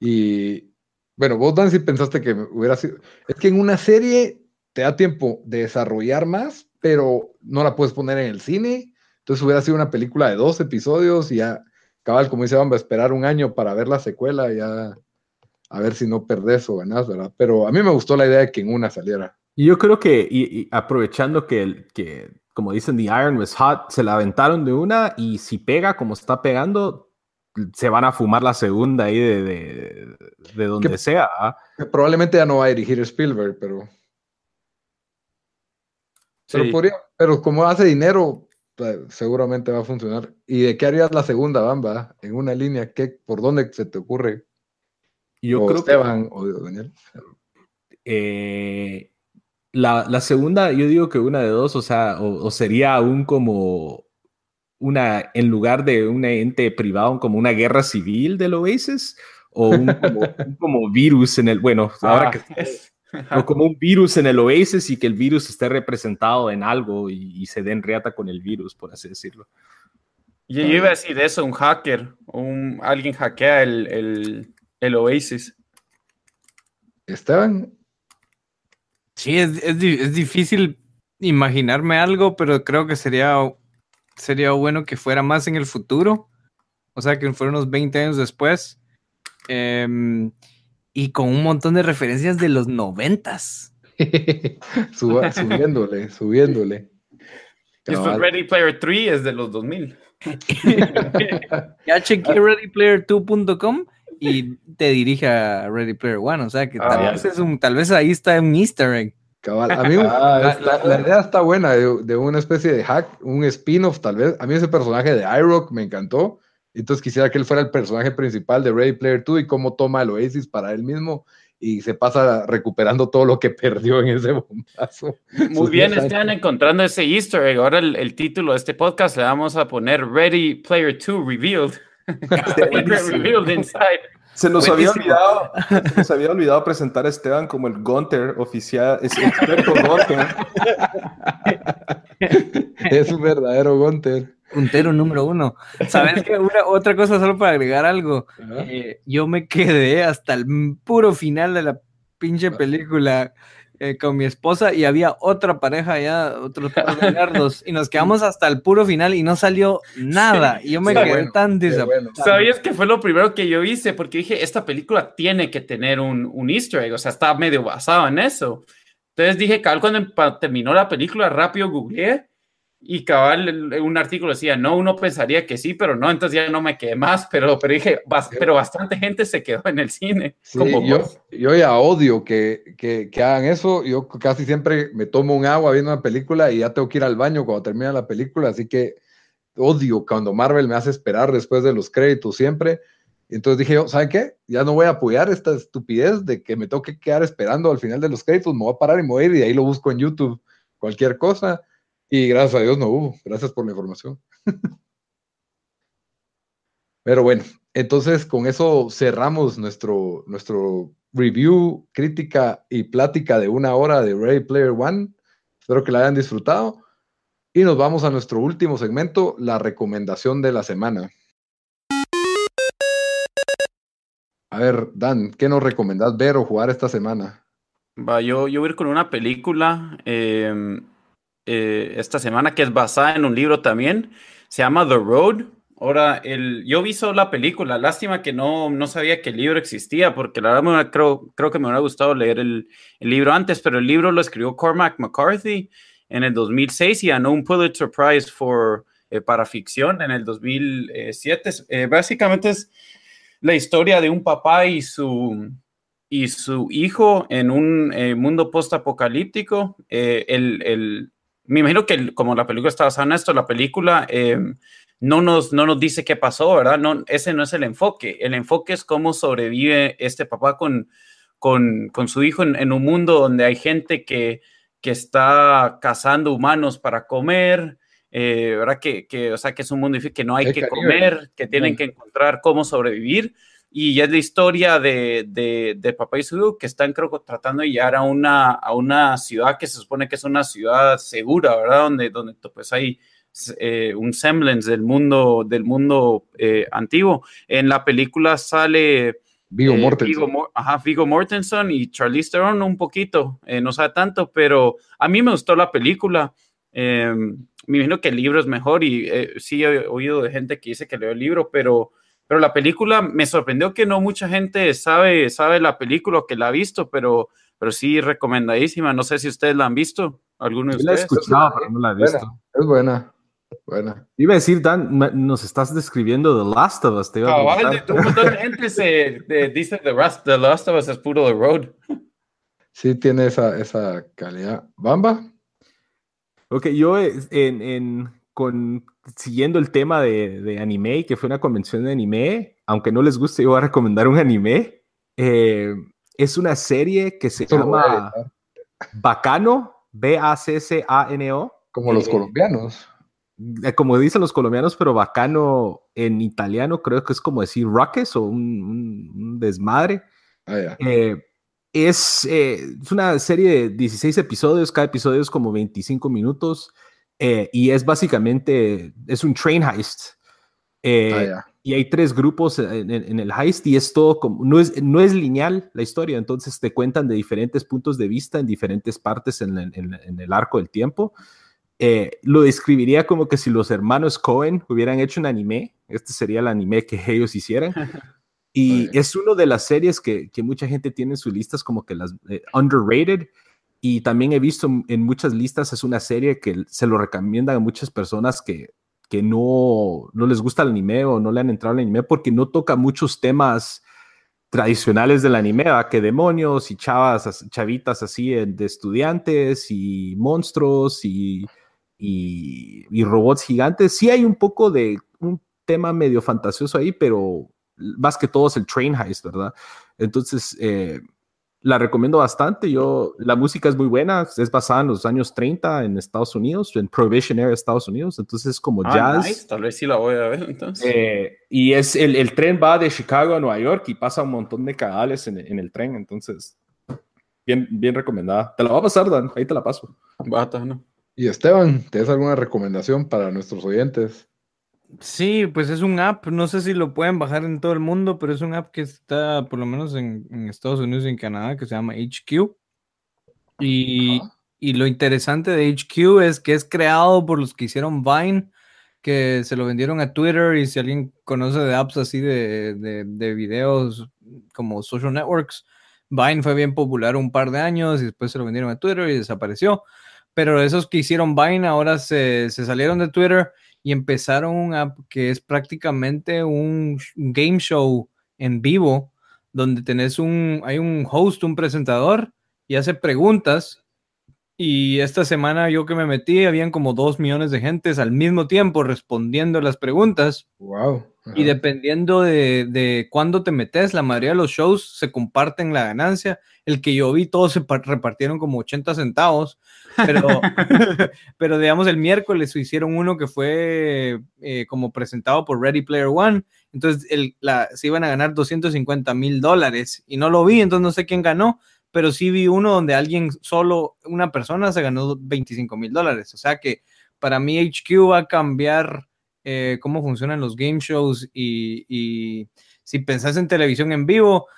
Y bueno, vos, Dan, si pensaste que hubiera sido. Es que en una serie te da tiempo de desarrollar más, pero no la puedes poner en el cine. Entonces hubiera sido una película de dos episodios y ya, cabal, como dice, vamos a esperar un año para ver la secuela, y ya a ver si no perdés o ganás, ¿verdad? Pero a mí me gustó la idea de que en una saliera. Y yo creo que, y, y aprovechando que, el- que, como dicen, The Iron was hot, se la aventaron de una y si pega como está pegando, se van a fumar la segunda ahí de, de, de donde sea. ¿ah? Que Probablemente ya no va a dirigir Spielberg, pero, pero, Sí. podría, pero como hace dinero, seguramente va a funcionar. ¿Y de qué harías la segunda, Bamba? En una línea, ¿qué, ¿por dónde se te ocurre? Yo o creo Esteban o Daniel. que eh, la, la segunda, yo digo que una de dos, o sea, o, o sería aún como una, en lugar de un ente privado, como una guerra civil del Oasis, o un como, un como virus en el, bueno, ahora Ah, que es- o como un virus en el Oasis y que el virus esté representado en algo y, y se den reata con el virus, por así decirlo. Yo, yo iba a decir eso, un hacker, un, alguien hackea el, el, el Oasis. Esteban, Sí, es, es es difícil imaginarme algo, pero creo que sería, sería bueno que fuera más en el futuro. O sea, que fuera unos 20 años después. Em, y con un montón de referencias de los noventas. suba- subiéndole, subiéndole. Esto. Ready Player 3 es de los 2000. Ya chequeé readyplayer2.com y te dirige a Ready Player One. O sea, que tal, Ah. vez es un, tal vez ahí está un easter egg. Cabal. A mí Ah, la, está- la- la idea está buena de, de una especie de hack, un spin-off tal vez. A mí ese personaje de iRock me encantó. Entonces quisiera que él fuera el personaje principal de Ready Player 2 y cómo toma el Oasis para él mismo y se pasa recuperando todo lo que perdió en ese bombazo. Muy bien, están encontrando ese easter egg. Ahora el, el, título de este podcast le vamos a poner Ready Player 2 Revealed. revealed inside. Se nos, había olvidado, se nos había olvidado presentar a Esteban como el Gunter oficial, es experto Gunter. Es un verdadero Gunter. Puntero número uno. ¿Sabes qué? Una, otra cosa, solo para agregar algo. Eh, yo me quedé hasta el puro final de la pinche película eh, con mi esposa y había otra pareja allá, otros nerdos, y nos quedamos hasta el puro final y no salió nada. Y yo me quedé tan desapuntado. ¿Sabías que fue lo primero que yo hice? Porque dije, esta película tiene que tener un, un easter egg, o sea, está medio basado en eso. Entonces dije, cabal, cuando terminó la película, rápido googleé y cabal, un artículo decía, no, uno pensaría que sí, pero no, entonces ya no me quedé más, pero, pero dije, pero bastante gente se quedó en el cine. como yo, yo ya odio que, que, que, hagan eso, yo casi siempre me tomo un agua viendo una película y ya tengo que ir al baño cuando termina la película, así que odio cuando Marvel me hace esperar después de los créditos siempre. Entonces dije yo, ¿saben qué? Ya no voy a apoyar esta estupidez de que me toque quedar esperando al final de los créditos, me voy a parar y me voy a ir y ahí lo busco en YouTube, cualquier cosa y gracias a Dios no hubo. Gracias por la información. Pero bueno, entonces con eso cerramos nuestro, nuestro review, crítica y plática de una hora de Ready Player One. Espero que la hayan disfrutado. Y nos vamos a nuestro último segmento, la recomendación de la semana. A ver, Dan, ¿qué nos recomendás ver o jugar esta semana? Va, yo, yo voy a ir con una película. Eh, eh, esta semana, que es basada en un libro también. Se llama The Road. Ahora, el, yo vi solo la película. Lástima que no, no sabía que el libro existía, porque la verdad creo, creo que me hubiera gustado leer el, el, libro antes, pero el libro lo escribió Cormac McCarthy en el 2006 y ganó un Pulitzer Prize for, eh, para ficción en el 2007. Eh, básicamente es la historia de un papá y su, y su hijo en un mundo post-apocalíptico. el, el, me imagino que como la película está basada en esto, la película eh, no, nos, no nos dice qué pasó, ¿verdad? No, ese no es el enfoque. El enfoque es cómo sobrevive este papá con, con, con su hijo en, un mundo donde hay gente que, que está cazando humanos para comer, eh, ¿verdad? Que, que, o sea, que es un mundo difícil, que no hay, que comer, que tienen que encontrar cómo sobrevivir y es la historia de, de, de papá y su que están creo tratando de llegar a una, a una ciudad que se supone que es una ciudad segura, ¿verdad? Donde, donde pues hay eh, un semblance del mundo, del mundo eh, antiguo. En la película sale... Vigo eh, Mortensen. Vigo, ajá, Vigo Mortensen y Charlize Theron un poquito, no sabe tanto, pero a mí me gustó la película. me imagino que el libro es mejor y sí he oído de gente que dice que leo el libro, pero pero la película me sorprendió que no mucha gente sabe, sabe la película que la ha visto, pero, pero sí recomendadísima. No sé si ustedes la han visto. ¿Alguno de ustedes? La he escuchado, pero no la he visto. es buena. Buena. Iba a decir, Dan, nos estás describiendo The Last of Us. Te iba a un montón de gente se dice The, Rust, The Last of Us es puro The Road. Sí, tiene esa, esa calidad. ¿Bamba? Ok, yo en, en con, siguiendo el tema de, de, anime, que fue una convención de anime, aunque no les guste, yo voy a recomendar un anime. Eh, es una serie que se llama Bacano, B-A-C-C-A-N-O. Como los eh, colombianos. Eh, como dicen los colombianos, pero bacano en italiano creo que es como decir rockets o un, desmadre. Ah, es, es, una serie de 16 episodios, cada episodio es como 25 minutos. Eh, y es básicamente, es un train heist. Eh, ah, y hay tres grupos en, el heist y es todo como, no es, no es lineal la historia, entonces te cuentan de diferentes puntos de vista en diferentes partes en, el arco del tiempo. Eh, lo describiría como que si los hermanos Cohen hubieran hecho un anime, este sería el anime que ellos hicieran. Y es una de las series que, que, mucha gente tiene en sus listas como que las underrated y también he visto en muchas listas, es una serie que se lo recomiendan a muchas personas que, que no, no les gusta el anime o no le han entrado al anime porque no toca muchos temas tradicionales del anime, que demonios y chavas, chavitas así de estudiantes y monstruos y, y, robots gigantes. Sí hay un poco de un tema medio fantasioso ahí, pero más que todo es el train heist, ¿verdad? Entonces, eh, la recomiendo bastante. Yo, la música es muy buena, es basada en los años 30 en Estados Unidos, en Prohibition Era Estados Unidos, entonces es como Ah, jazz. nice, Tal vez sí la voy a ver entonces. Eh, y es el, el tren va de Chicago a Nueva York y pasa un montón de cadales en, en el tren, entonces bien, bien recomendada. Te la va a pasar, Dan, ahí te la paso. Bata, ¿no? Y Esteban, ¿tienes alguna recomendación para nuestros oyentes? Sí, pues es un app, no sé si lo pueden bajar en todo el mundo, pero es un app que está por lo menos en, en Estados Unidos y en Canadá que se llama HQ. Y, y lo interesante de HQ es que es creado por los que hicieron Vine, que se lo vendieron a Twitter y si alguien conoce de apps así de, de, de videos como social networks, Vine fue bien popular un par de años y después se lo vendieron a Twitter y desapareció. Pero esos que hicieron Vine ahora se, se salieron de Twitter y empezaron un app que es prácticamente un game show en vivo, donde tenés un, hay un host, un presentador, y hace preguntas. Y esta semana yo que me metí, habían como dos millones de gentes al mismo tiempo respondiendo las preguntas. Wow. Y dependiendo de, de cuándo te metes, la mayoría de los shows se comparten la ganancia. El que yo vi, todos se pa- repartieron como 80 centavos. Pero, pero digamos, el miércoles hicieron uno que fue eh, como presentado por Ready Player One. Entonces el, la, se iban a ganar 250 mil dólares. Y no lo vi, entonces no sé quién ganó. Pero sí vi uno donde alguien, solo una persona, se ganó 25 mil dólares. O sea que para mí HQ va a cambiar eh, cómo funcionan los game shows y, y si pensás en televisión en vivo,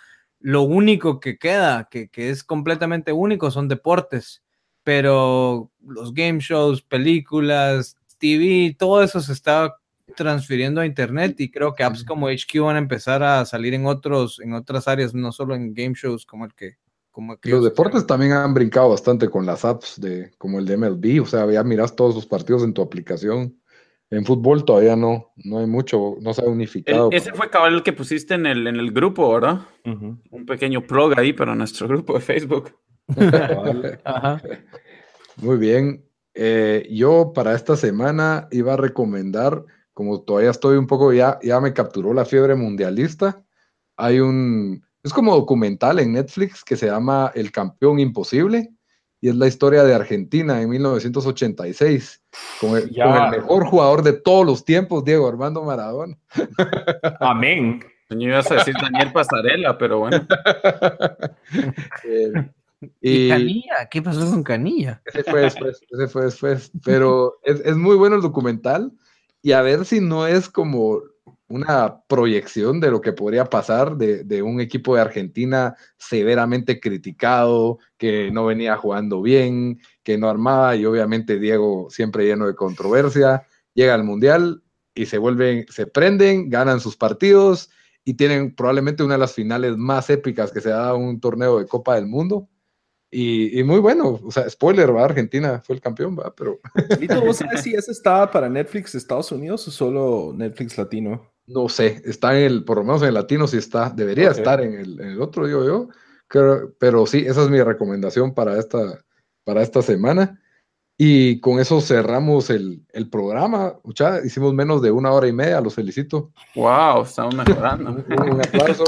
lo único que queda, que, que es completamente único, son deportes. Pero los game shows, películas, TV, todo eso se está transfiriendo a internet y creo que apps como HQ van a empezar a salir en otros en otras áreas, no solo en game shows como el que como el que Los deportes también han brincado bastante con las apps de como el de MLB, o sea, ya miras todos los partidos en tu aplicación. En fútbol todavía no, no hay mucho, no se ha El- unificado. ese fue cabal el que pusiste en el, en el grupo, ¿verdad? Un pequeño plug ahí para nuestro grupo de Facebook. Ajá. Muy bien. Eh, yo para esta semana iba a recomendar, como todavía estoy un poco, ya, ya me capturó la fiebre mundialista, hay un, es como documental en Netflix que se llama El campeón imposible y es la historia de Argentina en 1986 con el, con el mejor jugador de todos los tiempos, Diego Armando Maradona. Amén. Yo ibas a decir Daniel Pasarela, pero bueno. Eh, ¿Y Canilla? ¿Qué pasó con Canilla? Ese fue después, ese fue después. Pero es, es muy bueno el documental y a ver si no es como una proyección de lo que podría pasar de, de un equipo de Argentina severamente criticado, que no venía jugando bien, que no armaba y obviamente Diego siempre lleno de controversia, llega al Mundial y se vuelven, se prenden, ganan sus partidos y tienen probablemente una de las finales más épicas que se ha dado en un torneo de Copa del Mundo. Y, y muy bueno, o sea, spoiler, va, Argentina fue el campeón, va, pero Lito, ¿vos sabes si ese está para Netflix Estados Unidos o solo Netflix Latino? no sé, está en el, por lo menos en el latino sí está, debería Ok. estar en el, en el otro, digo yo, creo- pero sí, esa es mi recomendación para esta, para esta semana. Y con eso cerramos el, el programa. Mucha, hicimos menos de una hora y media, los felicito. Wow, estamos mejorando. Un, un aplauso.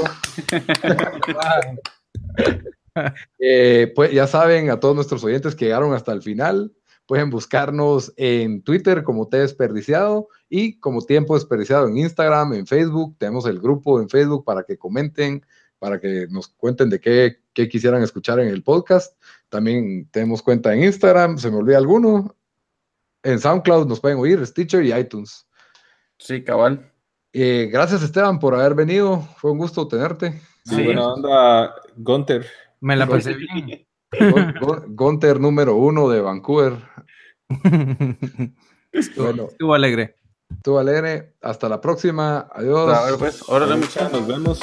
Eh, pues ya saben, a todos nuestros oyentes que llegaron hasta el final, pueden buscarnos en Twitter como T Desperdiciado y como Tiempo Desperdiciado en Instagram, en Facebook. Tenemos el grupo en Facebook para que comenten, para que nos cuenten de qué, qué quisieran escuchar en el podcast. También tenemos cuenta en Instagram, se me olvida alguno. En SoundCloud nos pueden oír, Stitcher y iTunes. Sí, cabal. Eh, gracias Esteban por haber venido, fue un gusto tenerte. Sí. Buena onda, Gunter. Me la pasé bien. Gunter número uno de Vancouver. Bueno, Estuvo alegre. tú alegre. Hasta la próxima. Adiós. A ver, pues, órale, muchachos. Nos vemos.